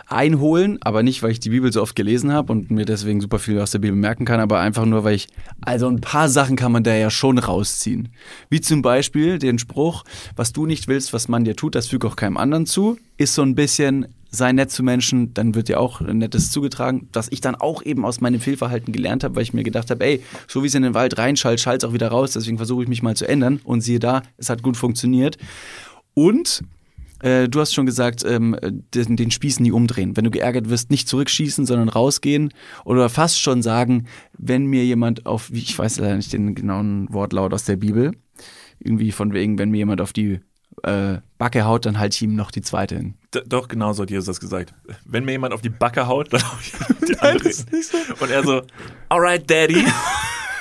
einholen, aber nicht, weil ich die Bibel so oft gelesen habe und mir deswegen super viel aus der Bibel merken kann, aber einfach nur, weil ich, also ein paar Sachen kann man da ja schon rausziehen. Wie zum Beispiel den Spruch, was du nicht willst, was man dir tut, das füge auch keinem anderen zu, ist so ein bisschen, sei nett zu Menschen, dann wird dir auch Nettes zugetragen, dass ich dann auch eben aus meinem Fehlverhalten gelernt habe, weil ich mir gedacht habe, ey, so wie es in den Wald reinschallt, schallt es auch wieder raus, deswegen versuche ich mich mal zu ändern und siehe da, es hat gut funktioniert. Und äh, du hast schon gesagt, ähm, den, den Spieß nie umdrehen. Wenn du geärgert wirst, nicht zurückschießen, sondern rausgehen. Oder fast schon sagen, wenn mir jemand auf, ich weiß leider nicht den genauen Wortlaut aus der Bibel, irgendwie von wegen, wenn mir jemand auf die äh, Backe haut, dann halte ich ihm noch die zweite hin. D doch, genau so hat Jesus das gesagt. Wenn mir jemand auf die Backe haut, dann hau ich die andere hin. So. Und er so, alright, Daddy.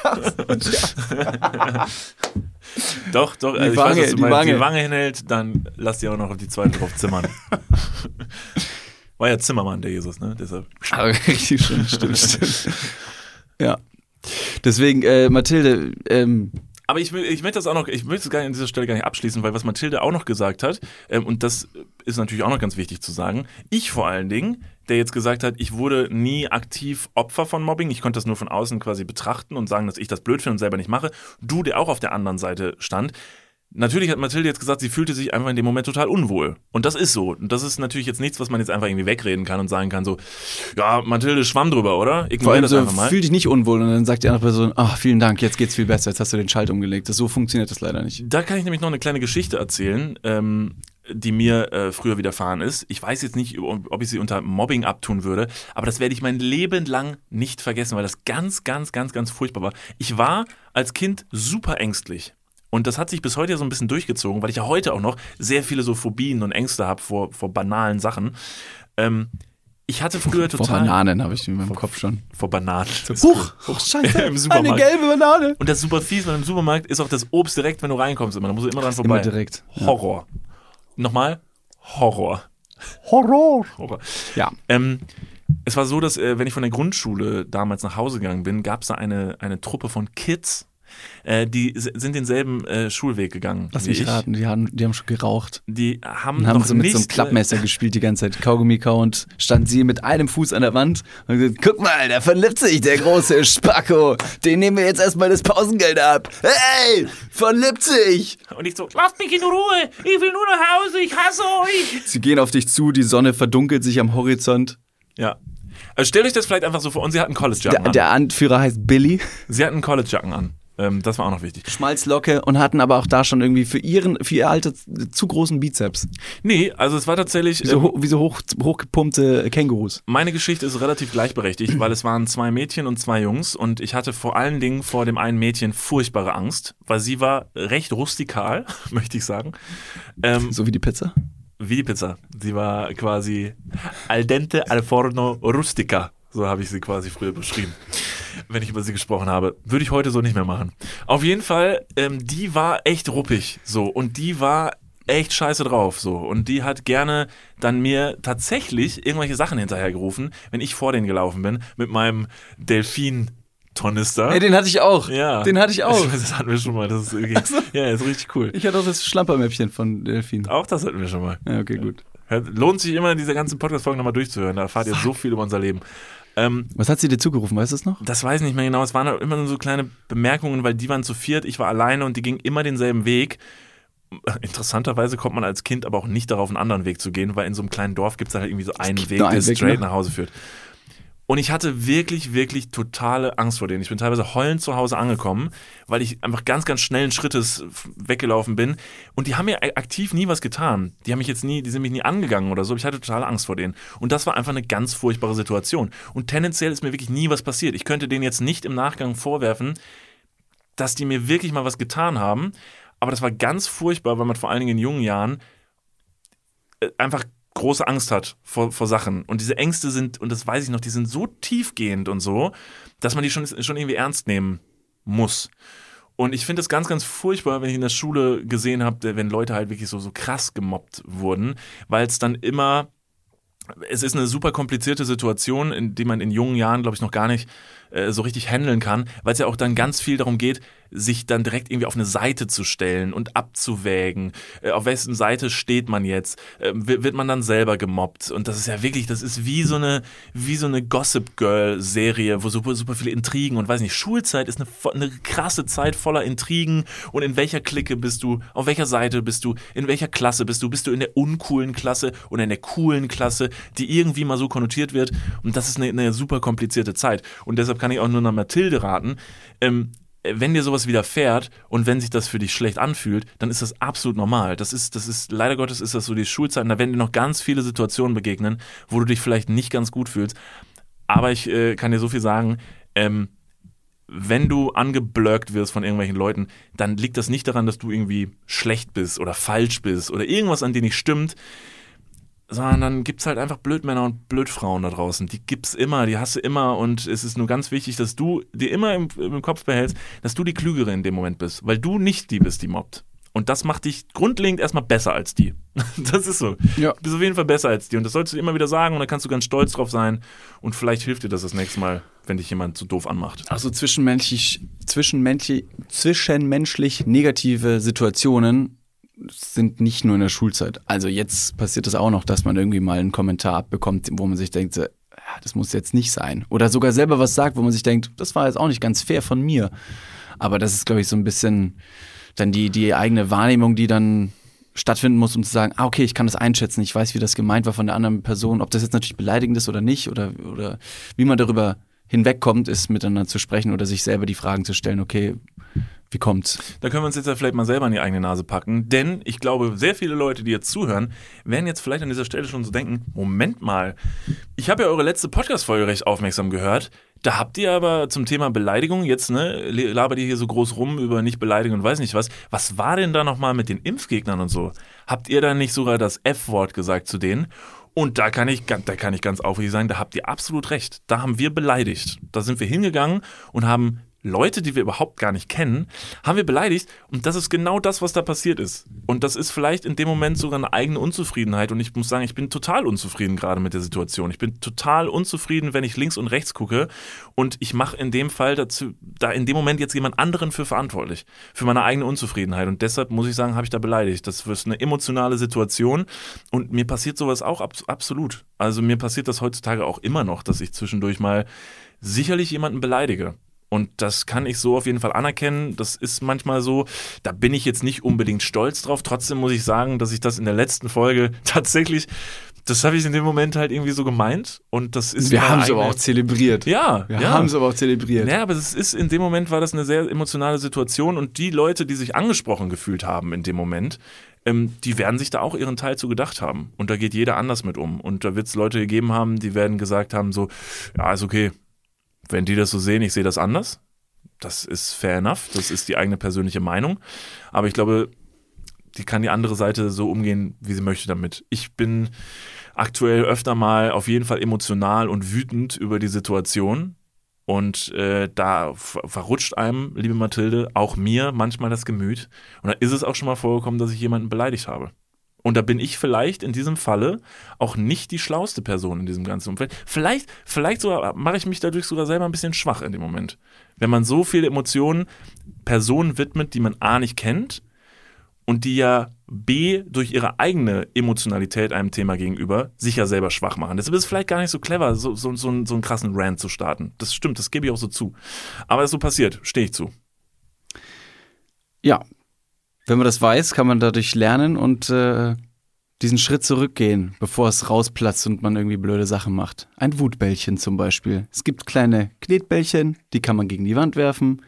doch, doch. Also die Wange, weiß, die, Wange. die Wange hinhält, dann lass die auch noch auf die zweite drauf zimmern. War ja Zimmermann, der Jesus, ne? Deshalb. Aber richtig schön, stimmt, stimmt. Ja. Deswegen, äh, Mathilde, ähm, aber ich, ich möchte das auch noch, ich möchte es gar an dieser Stelle gar nicht abschließen, weil was Mathilde auch noch gesagt hat, ähm, und das ist natürlich auch noch ganz wichtig zu sagen, ich vor allen Dingen, der jetzt gesagt hat, ich wurde nie aktiv Opfer von Mobbing, ich konnte das nur von außen quasi betrachten und sagen, dass ich das blöd finde und selber nicht mache, du, der auch auf der anderen Seite stand, Natürlich hat Mathilde jetzt gesagt, sie fühlte sich einfach in dem Moment total unwohl. Und das ist so. Und das ist natürlich jetzt nichts, was man jetzt einfach irgendwie wegreden kann und sagen kann, so, ja, Mathilde schwamm drüber, oder? Ignoriere das so, einfach mal. Fühl dich nicht unwohl und dann sagt die andere Person, ach, vielen Dank, jetzt geht's viel besser, jetzt hast du den Schalt umgelegt. Das, so funktioniert das leider nicht. Da kann ich nämlich noch eine kleine Geschichte erzählen. Ähm, die mir äh, früher widerfahren ist. Ich weiß jetzt nicht, ob ich sie unter Mobbing abtun würde, aber das werde ich mein Leben lang nicht vergessen, weil das ganz, ganz, ganz, ganz furchtbar war. Ich war als Kind super ängstlich. Und das hat sich bis heute so ein bisschen durchgezogen, weil ich ja heute auch noch sehr viele so Phobien und Ängste habe vor, vor banalen Sachen. Ähm, Ich hatte früher Vor total Bananen habe ich in meinem Kopf schon. vor Bananen. Huch, huch scheiße, Im Supermarkt. eine gelbe Banane. Und das ist super fies, weil im Supermarkt ist auch das Obst direkt, wenn du reinkommst immer. Da musst du immer dran vorbei. Immer direkt. Ja. Horror. Nochmal? Horror. Horror. Horror. Ja. Ähm, es war so, dass äh, wenn ich von der Grundschule damals nach Hause gegangen bin, gab es da eine, eine Truppe von Kids, äh, die sind denselben äh, Schulweg gegangen Lass wie mich ich. raten, die haben, die haben schon geraucht. Die haben, Und haben noch so mit nicht, so einem Klappmesser gespielt die ganze Zeit. Kaugummi und stand sie mit einem Fuß an der Wand und gesagt, guck mal, der verlippt sich, der große Spacko. Den nehmen wir jetzt erstmal das Pausengeld ab. Hey, sich. Äh, und ich so, lasst mich in Ruhe, ich will nur nach Hause, ich hasse euch. Sie gehen auf dich zu, die Sonne verdunkelt sich am Horizont. Ja. Also stellt euch das vielleicht einfach so vor. Und sie hatten College-Jacken Der, an. der Anführer heißt Billy. Sie hatten College-Jacken an. Ähm, das war auch noch wichtig. Schmalzlocke und hatten aber auch da schon irgendwie für ihren, für ihr Alter zu großen Bizeps. Nee, also es war tatsächlich. Wie so, ähm, ho- wie so hoch, hochgepumpte Kängurus. Meine Geschichte ist relativ gleichberechtigt, weil es waren zwei Mädchen und zwei Jungs und ich hatte vor allen Dingen vor dem einen Mädchen furchtbare Angst, weil sie war recht rustikal, möchte ich sagen. Ähm, So wie die Pizza. wie die Pizza. Sie war quasi al dente al forno rustica. So habe ich sie quasi früher beschrieben, wenn ich über sie gesprochen habe. Würde ich heute so nicht mehr machen. Auf jeden Fall, ähm, die war echt ruppig so und die war echt scheiße drauf so und die hat gerne dann mir tatsächlich irgendwelche Sachen hinterhergerufen, wenn ich vor denen gelaufen bin mit meinem Delfin-Tornister. Ey, den hatte ich auch. ja. Den hatte ich auch. Das hatten wir schon mal. Das ist, irgendwie, ja, ist richtig cool. Ich hatte auch das Schlampermäppchen von Delfin. Auch das hatten wir schon mal. Ja, okay, gut. Lohnt sich immer, diese ganzen Podcast-Folgen nochmal durchzuhören. Da erfahrt ihr so viel über unser Leben. Ähm, Was hat sie dir zugerufen, weißt du es noch? das weiß ich nicht mehr genau. Es waren immer nur so kleine Bemerkungen, weil die waren zu viert, ich war alleine und die gingen immer denselben Weg. Interessanterweise kommt man als Kind aber auch nicht darauf, einen anderen Weg zu gehen, weil in so einem kleinen Dorf gibt es halt irgendwie so einen Weg, der einen Weg, straight ne? nach Hause führt. Und ich hatte wirklich, wirklich totale Angst vor denen. Ich bin teilweise heulend zu Hause angekommen, weil ich einfach ganz, ganz schnellen Schrittes weggelaufen bin. Und die haben mir aktiv nie was getan. Die haben mich jetzt nie, die sind mich nie angegangen oder so. Ich hatte totale Angst vor denen. Und das war einfach eine ganz furchtbare Situation. Und tendenziell ist mir wirklich nie was passiert. Ich könnte denen jetzt nicht im Nachgang vorwerfen, dass die mir wirklich mal was getan haben. Aber das war ganz furchtbar, weil man vor allen Dingen in jungen Jahren äh, einfach große Angst hat vor, vor Sachen. Und diese Ängste sind, und das weiß ich noch, die sind so tiefgehend und so, dass man die schon, schon irgendwie ernst nehmen muss. Und ich finde es ganz, ganz furchtbar, wenn ich in der Schule gesehen habe, wenn Leute halt wirklich so, so krass gemobbt wurden, weil es dann immer, es ist eine super komplizierte Situation, in die man in jungen Jahren, glaube ich, noch gar nicht äh, so richtig handeln kann, weil es ja auch dann ganz viel darum geht, sich dann direkt irgendwie auf eine Seite zu stellen und abzuwägen, äh, auf wessen Seite steht man jetzt, äh, wird, man dann selber gemobbt. Und das ist ja wirklich, das ist wie so eine, wie so eine Gossip Girl Serie, wo super, super viele Intrigen und weiß nicht, Schulzeit ist eine, eine krasse Zeit voller Intrigen. Und in welcher Clique bist du, auf welcher Seite bist du, in welcher Klasse bist du, bist du in der uncoolen Klasse oder in der coolen Klasse, die irgendwie mal so konnotiert wird? Und das ist eine, eine super komplizierte Zeit. Und deshalb kann ich auch nur nach Mathilde raten, ähm, wenn dir sowas widerfährt und wenn sich das für dich schlecht anfühlt, dann ist das absolut normal. Das ist, das ist, leider Gottes ist das so die Schulzeit da werden dir noch ganz viele Situationen begegnen, wo du dich vielleicht nicht ganz gut fühlst. Aber ich äh, kann dir so viel sagen, ähm, wenn du angeblöckt wirst von irgendwelchen Leuten, dann liegt das nicht daran, dass du irgendwie schlecht bist oder falsch bist oder irgendwas an dir nicht stimmt, sondern dann gibt's halt einfach Blödmänner und Blödfrauen da draußen. Die gibt's immer, die hast du immer und es ist nur ganz wichtig, dass du dir immer im, im Kopf behältst, dass du die Klügere in dem Moment bist, weil du nicht die bist, die mobbt. Und das macht dich grundlegend erstmal besser als die. Das ist so. Ja. Du bist auf jeden Fall besser als die. Und das sollst du immer wieder sagen und dann kannst du ganz stolz drauf sein. Und vielleicht hilft dir das das nächste Mal, wenn dich jemand so doof anmacht. Also zwischenmenschlich, zwischenmenschlich, zwischenmenschlich negative Situationen sind nicht nur in der Schulzeit. Also jetzt passiert es auch noch, dass man irgendwie mal einen Kommentar abbekommt, wo man sich denkt, das muss jetzt nicht sein. Oder sogar selber was sagt, wo man sich denkt, das war jetzt auch nicht ganz fair von mir. Aber das ist, glaube ich, so ein bisschen dann die, die eigene Wahrnehmung, die dann stattfinden muss, um zu sagen, ah, okay, ich kann das einschätzen, ich weiß, wie das gemeint war von der anderen Person, ob das jetzt natürlich beleidigend ist oder nicht, oder, oder wie man darüber hinwegkommt, ist miteinander zu sprechen oder sich selber die Fragen zu stellen, okay, wie kommt's? Da können wir uns jetzt ja vielleicht mal selber an die eigene Nase packen, denn ich glaube, sehr viele Leute, die jetzt zuhören, werden jetzt vielleicht an dieser Stelle schon so denken, Moment mal, ich habe ja eure letzte Podcast-Folge recht aufmerksam gehört, da habt ihr aber zum Thema Beleidigung, jetzt ne, labert ihr hier so groß rum über nicht beleidigen und weiß nicht was, was war denn da nochmal mit den Impfgegnern und so? Habt ihr da nicht sogar das F-Wort gesagt zu denen? Und da kann ich, da kann ich ganz aufrichtig sagen, da habt ihr absolut recht. Da haben wir beleidigt. Da sind wir hingegangen und haben Leute, die wir überhaupt gar nicht kennen, haben wir beleidigt. Und das ist genau das, was da passiert ist. Und das ist vielleicht in dem Moment sogar eine eigene Unzufriedenheit. Und ich muss sagen, ich bin total unzufrieden gerade mit der Situation. Ich bin total unzufrieden, wenn ich links und rechts gucke. Und ich mache in dem Fall dazu, da in dem Moment jetzt jemand anderen für verantwortlich. Für meine eigene Unzufriedenheit. Und deshalb muss ich sagen, habe ich da beleidigt. Das ist eine emotionale Situation. Und mir passiert sowas auch ab, absolut. Also mir passiert das heutzutage auch immer noch, dass ich zwischendurch mal sicherlich jemanden beleidige. Und das kann ich so auf jeden Fall anerkennen. Das ist manchmal so. Da bin ich jetzt nicht unbedingt stolz drauf. Trotzdem muss ich sagen, dass ich das in der letzten Folge tatsächlich, das habe ich in dem Moment halt irgendwie so gemeint. Und das ist. Wir haben es aber auch zelebriert. Ja, Wir ja. haben es aber auch zelebriert. Ja, aber es ist in dem Moment war das eine sehr emotionale Situation und die Leute, die sich angesprochen gefühlt haben in dem Moment, ähm, die werden sich da auch ihren Teil zu gedacht haben. Und da geht jeder anders mit um. Und da wird es Leute gegeben haben, die werden gesagt haben: so, ja, ist okay. Wenn die das so sehen, ich sehe das anders. Das ist fair enough. Das ist die eigene persönliche Meinung. Aber ich glaube, die kann die andere Seite so umgehen, wie sie möchte damit. Ich bin aktuell öfter mal auf jeden Fall emotional und wütend über die Situation. Und äh, da ver- verrutscht einem, liebe Mathilde, auch mir manchmal das Gemüt. Und da ist es auch schon mal vorgekommen, dass ich jemanden beleidigt habe. Und da bin ich vielleicht in diesem Falle auch nicht die schlauste Person in diesem ganzen Umfeld. Vielleicht, vielleicht sogar mache ich mich dadurch sogar selber ein bisschen schwach in dem Moment. Wenn man so viele Emotionen Personen widmet, die man A nicht kennt und die ja B durch ihre eigene Emotionalität einem Thema gegenüber sich ja selber schwach machen. Deshalb ist es vielleicht gar nicht so clever, so, so, so, einen, so einen krassen Rant zu starten. Das stimmt, das gebe ich auch so zu. Aber es so passiert, stehe ich zu. Ja. Wenn man das weiß, kann man dadurch lernen und äh, diesen Schritt zurückgehen, bevor es rausplatzt und man irgendwie blöde Sachen macht. Ein Wutbällchen zum Beispiel. Es gibt kleine Knetbällchen, die kann man gegen die Wand werfen.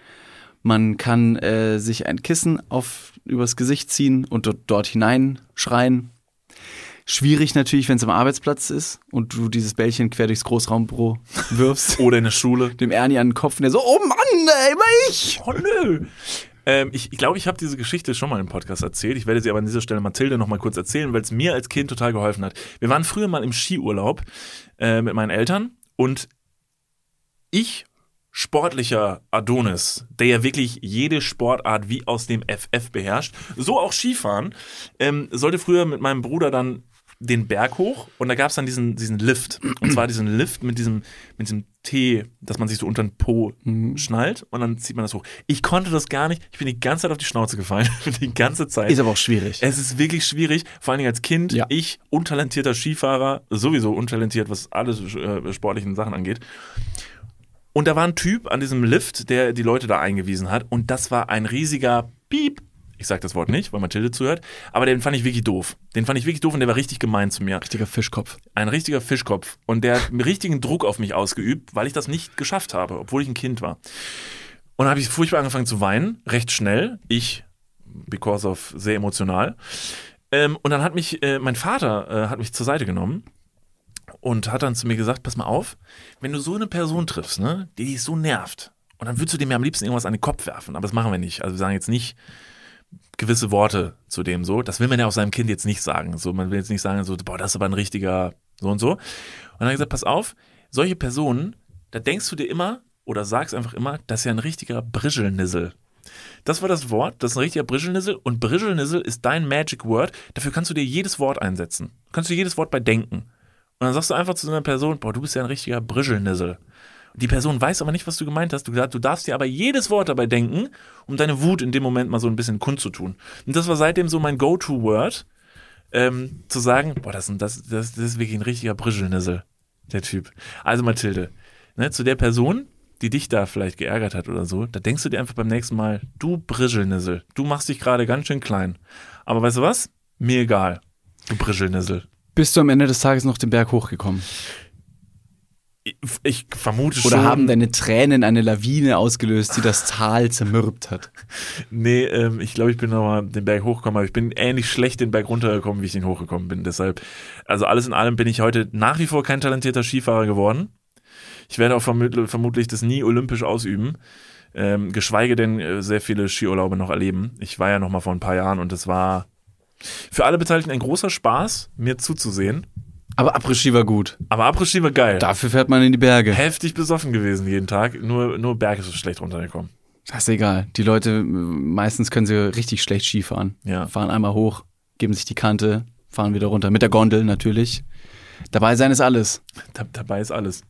Man kann äh, sich ein Kissen auf, übers Gesicht ziehen und dort, dort hineinschreien. Schwierig natürlich, wenn es am Arbeitsplatz ist und du dieses Bällchen quer durchs Großraumbüro wirfst. Oder in der Schule. Dem Ernie an den Kopf und der so, oh Mann, ey, immer ich! Oh nö. Ähm, ich ich glaube, ich habe diese Geschichte schon mal im Podcast erzählt. Ich werde sie aber an dieser Stelle Mathilde noch mal kurz erzählen, weil es mir als Kind total geholfen hat. Wir waren früher mal im Skiurlaub äh, mit meinen Eltern und ich, sportlicher Adonis, der ja wirklich jede Sportart wie aus dem FF beherrscht, so auch Skifahren, ähm, sollte früher mit meinem Bruder dann den Berg hoch und da gab es dann diesen, diesen Lift. Und zwar diesen Lift mit diesem, mit diesem T, dass man sich so unter den Po schnallt und dann zieht man das hoch. Ich konnte das gar nicht. Ich bin die ganze Zeit auf die Schnauze gefallen. die ganze Zeit. Ist aber auch schwierig. Es ist wirklich schwierig, vor allen Dingen als Kind. Ja. Ich, untalentierter Skifahrer, sowieso untalentiert, was alle äh, sportlichen Sachen angeht. Und da war ein Typ an diesem Lift, der die Leute da eingewiesen hat. Und das war ein riesiger Piep. Ich sag das Wort nicht, weil Mathilde zuhört. Aber den fand ich wirklich doof. Den fand ich wirklich doof und der war richtig gemein zu mir. Richtiger Fischkopf. Ein richtiger Fischkopf. Und der hat einen richtigen Druck auf mich ausgeübt, weil ich das nicht geschafft habe, obwohl ich ein Kind war. Und dann habe ich furchtbar angefangen zu weinen, recht schnell. Ich, because of sehr emotional. Ähm, und dann hat mich, äh, mein Vater äh, hat mich zur Seite genommen und hat dann zu mir gesagt, pass mal auf, wenn du so eine Person triffst, ne, die dich so nervt, und dann würdest du dem ja am liebsten irgendwas an den Kopf werfen, aber das machen wir nicht. Also wir sagen jetzt nicht gewisse Worte zu dem so. Das will man ja auch seinem Kind jetzt nicht sagen. So, man will jetzt nicht sagen, so, boah, das ist aber ein richtiger so und so. Und dann gesagt, pass auf, solche Personen, da denkst du dir immer oder sagst einfach immer, das ist ja ein richtiger Brischelnissel. Das war das Wort, das ist ein richtiger Brischelnissel und Brischelnissel ist dein Magic Word. Dafür kannst du dir jedes Wort einsetzen. Kannst du jedes Wort bei denken. Und dann sagst du einfach zu so einer Person, boah, du bist ja ein richtiger Brischelnissel. Die Person weiß aber nicht, was du gemeint hast. Du, du darfst dir aber jedes Wort dabei denken, um deine Wut in dem Moment mal so ein bisschen kundzutun. Und das war seitdem so mein Go-To-Word, ähm, zu sagen, boah, das, das, das, das ist wirklich ein richtiger Brischelnissel, der Typ. Also Mathilde, ne, zu der Person, die dich da vielleicht geärgert hat oder so, da denkst du dir einfach beim nächsten Mal, du Brischelnissel, du machst dich gerade ganz schön klein. Aber weißt du was? Mir egal, du Brischelnissel. Bist du am Ende des Tages noch den Berg hochgekommen? Ich, vermute Oder schon. haben deine Tränen eine Lawine ausgelöst, die das Tal zermürbt hat? Nee, ähm, ich glaube, ich bin nochmal den Berg hochgekommen, aber ich bin ähnlich schlecht den Berg runtergekommen, wie ich den hochgekommen bin. Deshalb, also alles in allem bin ich heute nach wie vor kein talentierter Skifahrer geworden. Ich werde auch vermut vermutlich das nie olympisch ausüben. Ähm, geschweige denn äh, sehr viele Skiurlaube noch erleben. Ich war ja noch mal vor ein paar Jahren und es war für alle Beteiligten ein großer Spaß, mir zuzusehen. Aber Après-Ski war gut. Aber Après-Ski war geil. Dafür fährt man in die Berge. Heftig besoffen gewesen jeden Tag. Nur, nur Berg ist so schlecht runtergekommen. Das ist egal. Die Leute, meistens können sie richtig schlecht Ski fahren. Ja. Fahren einmal hoch, geben sich die Kante, fahren wieder runter. Mit der Gondel natürlich. Dabei sein ist alles. Da, dabei ist alles.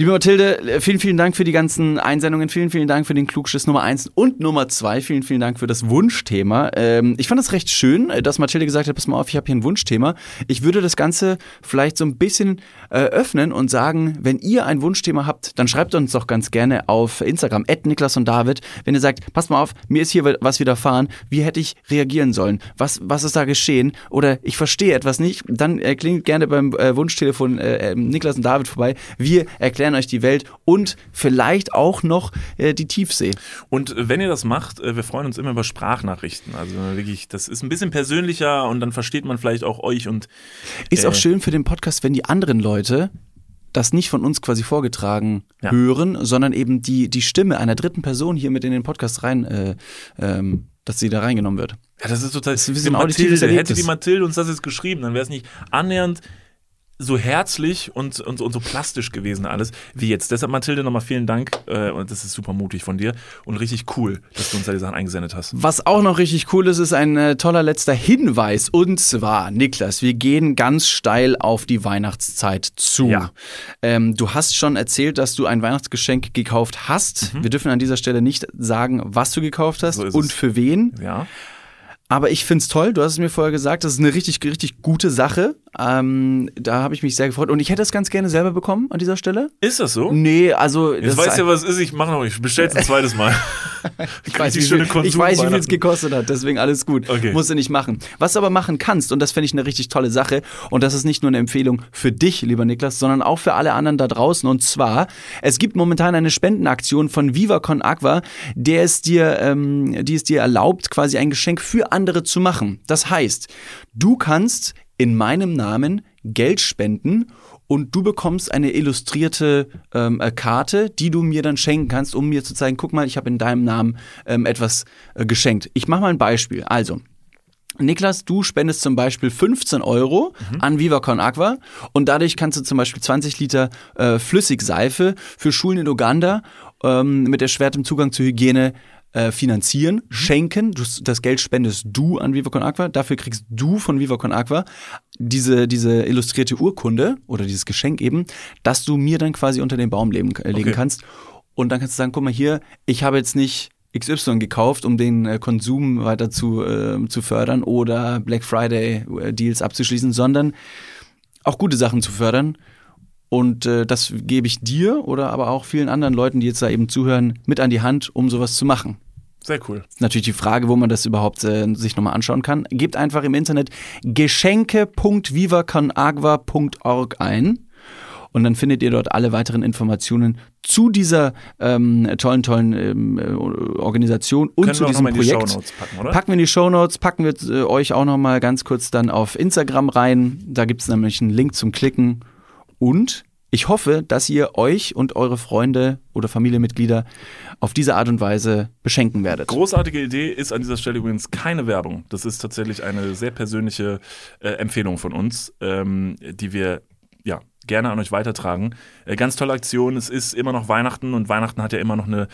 Liebe Mathilde, vielen, vielen Dank für die ganzen Einsendungen. Vielen, vielen Dank für den Klugschiss Nummer eins und Nummer zwei. Vielen, vielen Dank für das Wunschthema. Ähm, ich fand das recht schön, dass Mathilde gesagt hat, pass mal auf, ich habe hier ein Wunschthema. Ich würde das Ganze vielleicht so ein bisschen äh, öffnen und sagen, wenn ihr ein Wunschthema habt, dann schreibt uns doch ganz gerne auf Instagram, Niklas und David, wenn ihr sagt, pass mal auf, mir ist hier was widerfahren, wie hätte ich reagieren sollen? Was, was ist da geschehen? Oder ich verstehe etwas nicht, dann äh, klingt gerne beim äh, Wunschtelefon äh, Niklas und David vorbei. Wir erklären euch die Welt und vielleicht auch noch äh, die Tiefsee. Und äh, wenn ihr das macht, äh, wir freuen uns immer über Sprachnachrichten. Also wirklich, das ist ein bisschen persönlicher und dann versteht man vielleicht auch euch und Ist Äh. auch schön für den Podcast, wenn die anderen Leute das nicht von uns quasi vorgetragen Ja. hören, sondern eben die, die Stimme einer dritten Person hier mit in den Podcast rein, äh, ähm, dass sie da reingenommen wird. Ja, das ist total. Das ist ein auditives Mathilde, hätte die Mathilde uns das jetzt geschrieben, dann wäre es nicht annähernd so herzlich und, und, so- und so plastisch gewesen alles wie jetzt. Deshalb, Mathilde, nochmal vielen Dank. Äh, und das ist super mutig von dir und richtig cool, dass du uns da die Sachen eingesendet hast. Was auch noch richtig cool ist, ist ein äh, toller letzter Hinweis. Und zwar, Niklas, wir gehen ganz steil auf die Weihnachtszeit zu. Ja. Ähm, du hast schon erzählt, dass du ein Weihnachtsgeschenk gekauft hast. Wir dürfen an dieser Stelle nicht sagen, was du gekauft hast Mhm. So und es. für wen. Ja. Aber ich find's toll, du hast es mir vorher gesagt, das ist eine richtig, richtig gute Sache. Ähm, da habe ich mich sehr gefreut. Und ich hätte es ganz gerne selber bekommen an dieser Stelle. Ist das so? Nee, also. Jetzt weißt du ja, was es ist. Ich mache noch, ich bestell's ein zweites Mal. ich weiß, wie viel, ich weiß, wie viel es gekostet hat, deswegen alles gut. Okay. Musst du nicht machen. Was du aber machen kannst, und das finde ich eine richtig tolle Sache, und das ist nicht nur eine Empfehlung für dich, lieber Niklas, sondern auch für alle anderen da draußen. Und zwar, es gibt momentan eine Spendenaktion von Viva Con Aqua, der es dir, ähm, die es dir erlaubt, quasi ein Geschenk für andere zu machen. Das heißt, du kannst in meinem Namen Geld spenden und du bekommst eine illustrierte ähm, äh, Karte, die du mir dann schenken kannst, um mir zu zeigen, guck mal, ich habe in deinem Namen ähm, etwas äh, geschenkt. Ich mache mal ein Beispiel. Also, Niklas, du spendest zum Beispiel 15 Euro an Viva Con Aqua und dadurch kannst du zum Beispiel 20 Liter äh, Flüssigseife für Schulen in Uganda ähm, mit erschwertem Zugang zur Hygiene äh, finanzieren, schenken. Du, das Geld spendest du an Viva Con Aqua. Dafür kriegst du von Viva Con Aqua diese, diese illustrierte Urkunde oder dieses Geschenk eben, dass du mir dann quasi unter den Baum legen, äh, legen Okay. kannst. Und dann kannst du sagen, guck mal hier, ich habe jetzt nicht XY gekauft, um den äh, Konsum weiter zu, äh, zu fördern oder Black Friday äh, Deals abzuschließen, sondern auch gute Sachen zu fördern. Und äh, das gebe ich dir oder aber auch vielen anderen Leuten, die jetzt da eben zuhören, mit an die Hand, um sowas zu machen. Sehr cool. Natürlich die Frage, wo man das überhaupt äh, sich nochmal anschauen kann. Gebt einfach im Internet geschenke.vivaconagua.org ein. Und dann findet ihr dort alle weiteren Informationen zu dieser ähm, tollen, tollen ähm, äh, Organisation und Können zu diesem in die Projekt. Shownotes packen, oder? Packen wir in die Shownotes, packen wir äh, euch auch nochmal ganz kurz dann auf Instagram rein. Da gibt es nämlich einen Link zum Klicken. Und ich hoffe, dass ihr euch und eure Freunde oder Familienmitglieder auf diese Art und Weise beschenken werdet. Großartige Idee ist an dieser Stelle übrigens keine Werbung. Das ist tatsächlich eine sehr persönliche äh, Empfehlung von uns, ähm, die wir ja gerne an euch weitertragen. Äh, ganz tolle Aktion. Es ist immer noch Weihnachten und Weihnachten hat ja immer noch eine,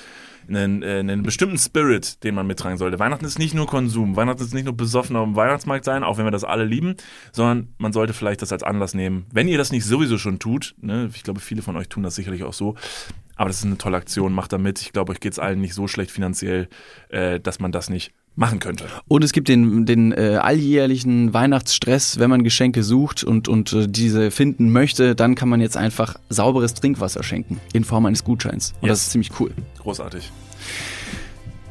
einen, äh, einen bestimmten Spirit, den man mittragen sollte. Weihnachten ist nicht nur Konsum. Weihnachten ist nicht nur besoffen auf dem Weihnachtsmarkt sein, auch wenn wir das alle lieben, sondern man sollte vielleicht das als Anlass nehmen. Wenn ihr das nicht sowieso schon tut, ne, ich glaube, viele von euch tun das sicherlich auch so, aber das ist eine tolle Aktion, macht da mit. Ich glaube, euch geht es allen nicht so schlecht finanziell, äh, dass man das nicht machen könnte. Und es gibt den, den äh, alljährlichen Weihnachtsstress, wenn man Geschenke sucht und, und äh, diese finden möchte, dann kann man jetzt einfach sauberes Trinkwasser schenken in Form eines Gutscheins. Und das Yes. ist ziemlich cool. Großartig.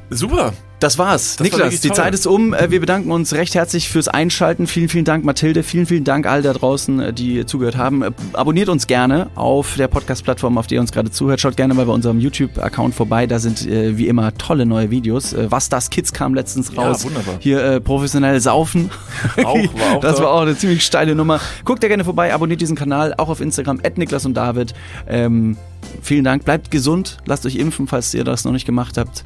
Super. Das war's. Das war Niklas, wirklich die. Zeit ist um. Äh, Wir bedanken uns recht herzlich fürs Einschalten. Vielen, vielen Dank, Mathilde. Vielen, vielen Dank all da draußen, äh, die zugehört haben. Äh, Abonniert uns gerne auf der Podcast-Plattform, auf der ihr uns gerade zuhört. Schaut gerne mal bei unserem YouTube-Account vorbei. Da sind äh, wie immer tolle neue Videos. Was das Kids kam letztens Ja, raus. wunderbar. Hier äh, professionell saufen. Auch, war auch das da. war auch eine ziemlich steile Nummer. Guckt da gerne vorbei, abonniert diesen Kanal, auch auf Instagram, Niklas und David. Ähm, vielen Dank, bleibt gesund, lasst euch impfen, falls ihr das noch nicht gemacht habt.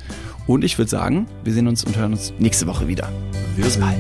Und ich würde sagen, wir sehen uns und hören uns nächste Woche wieder. Bis bald.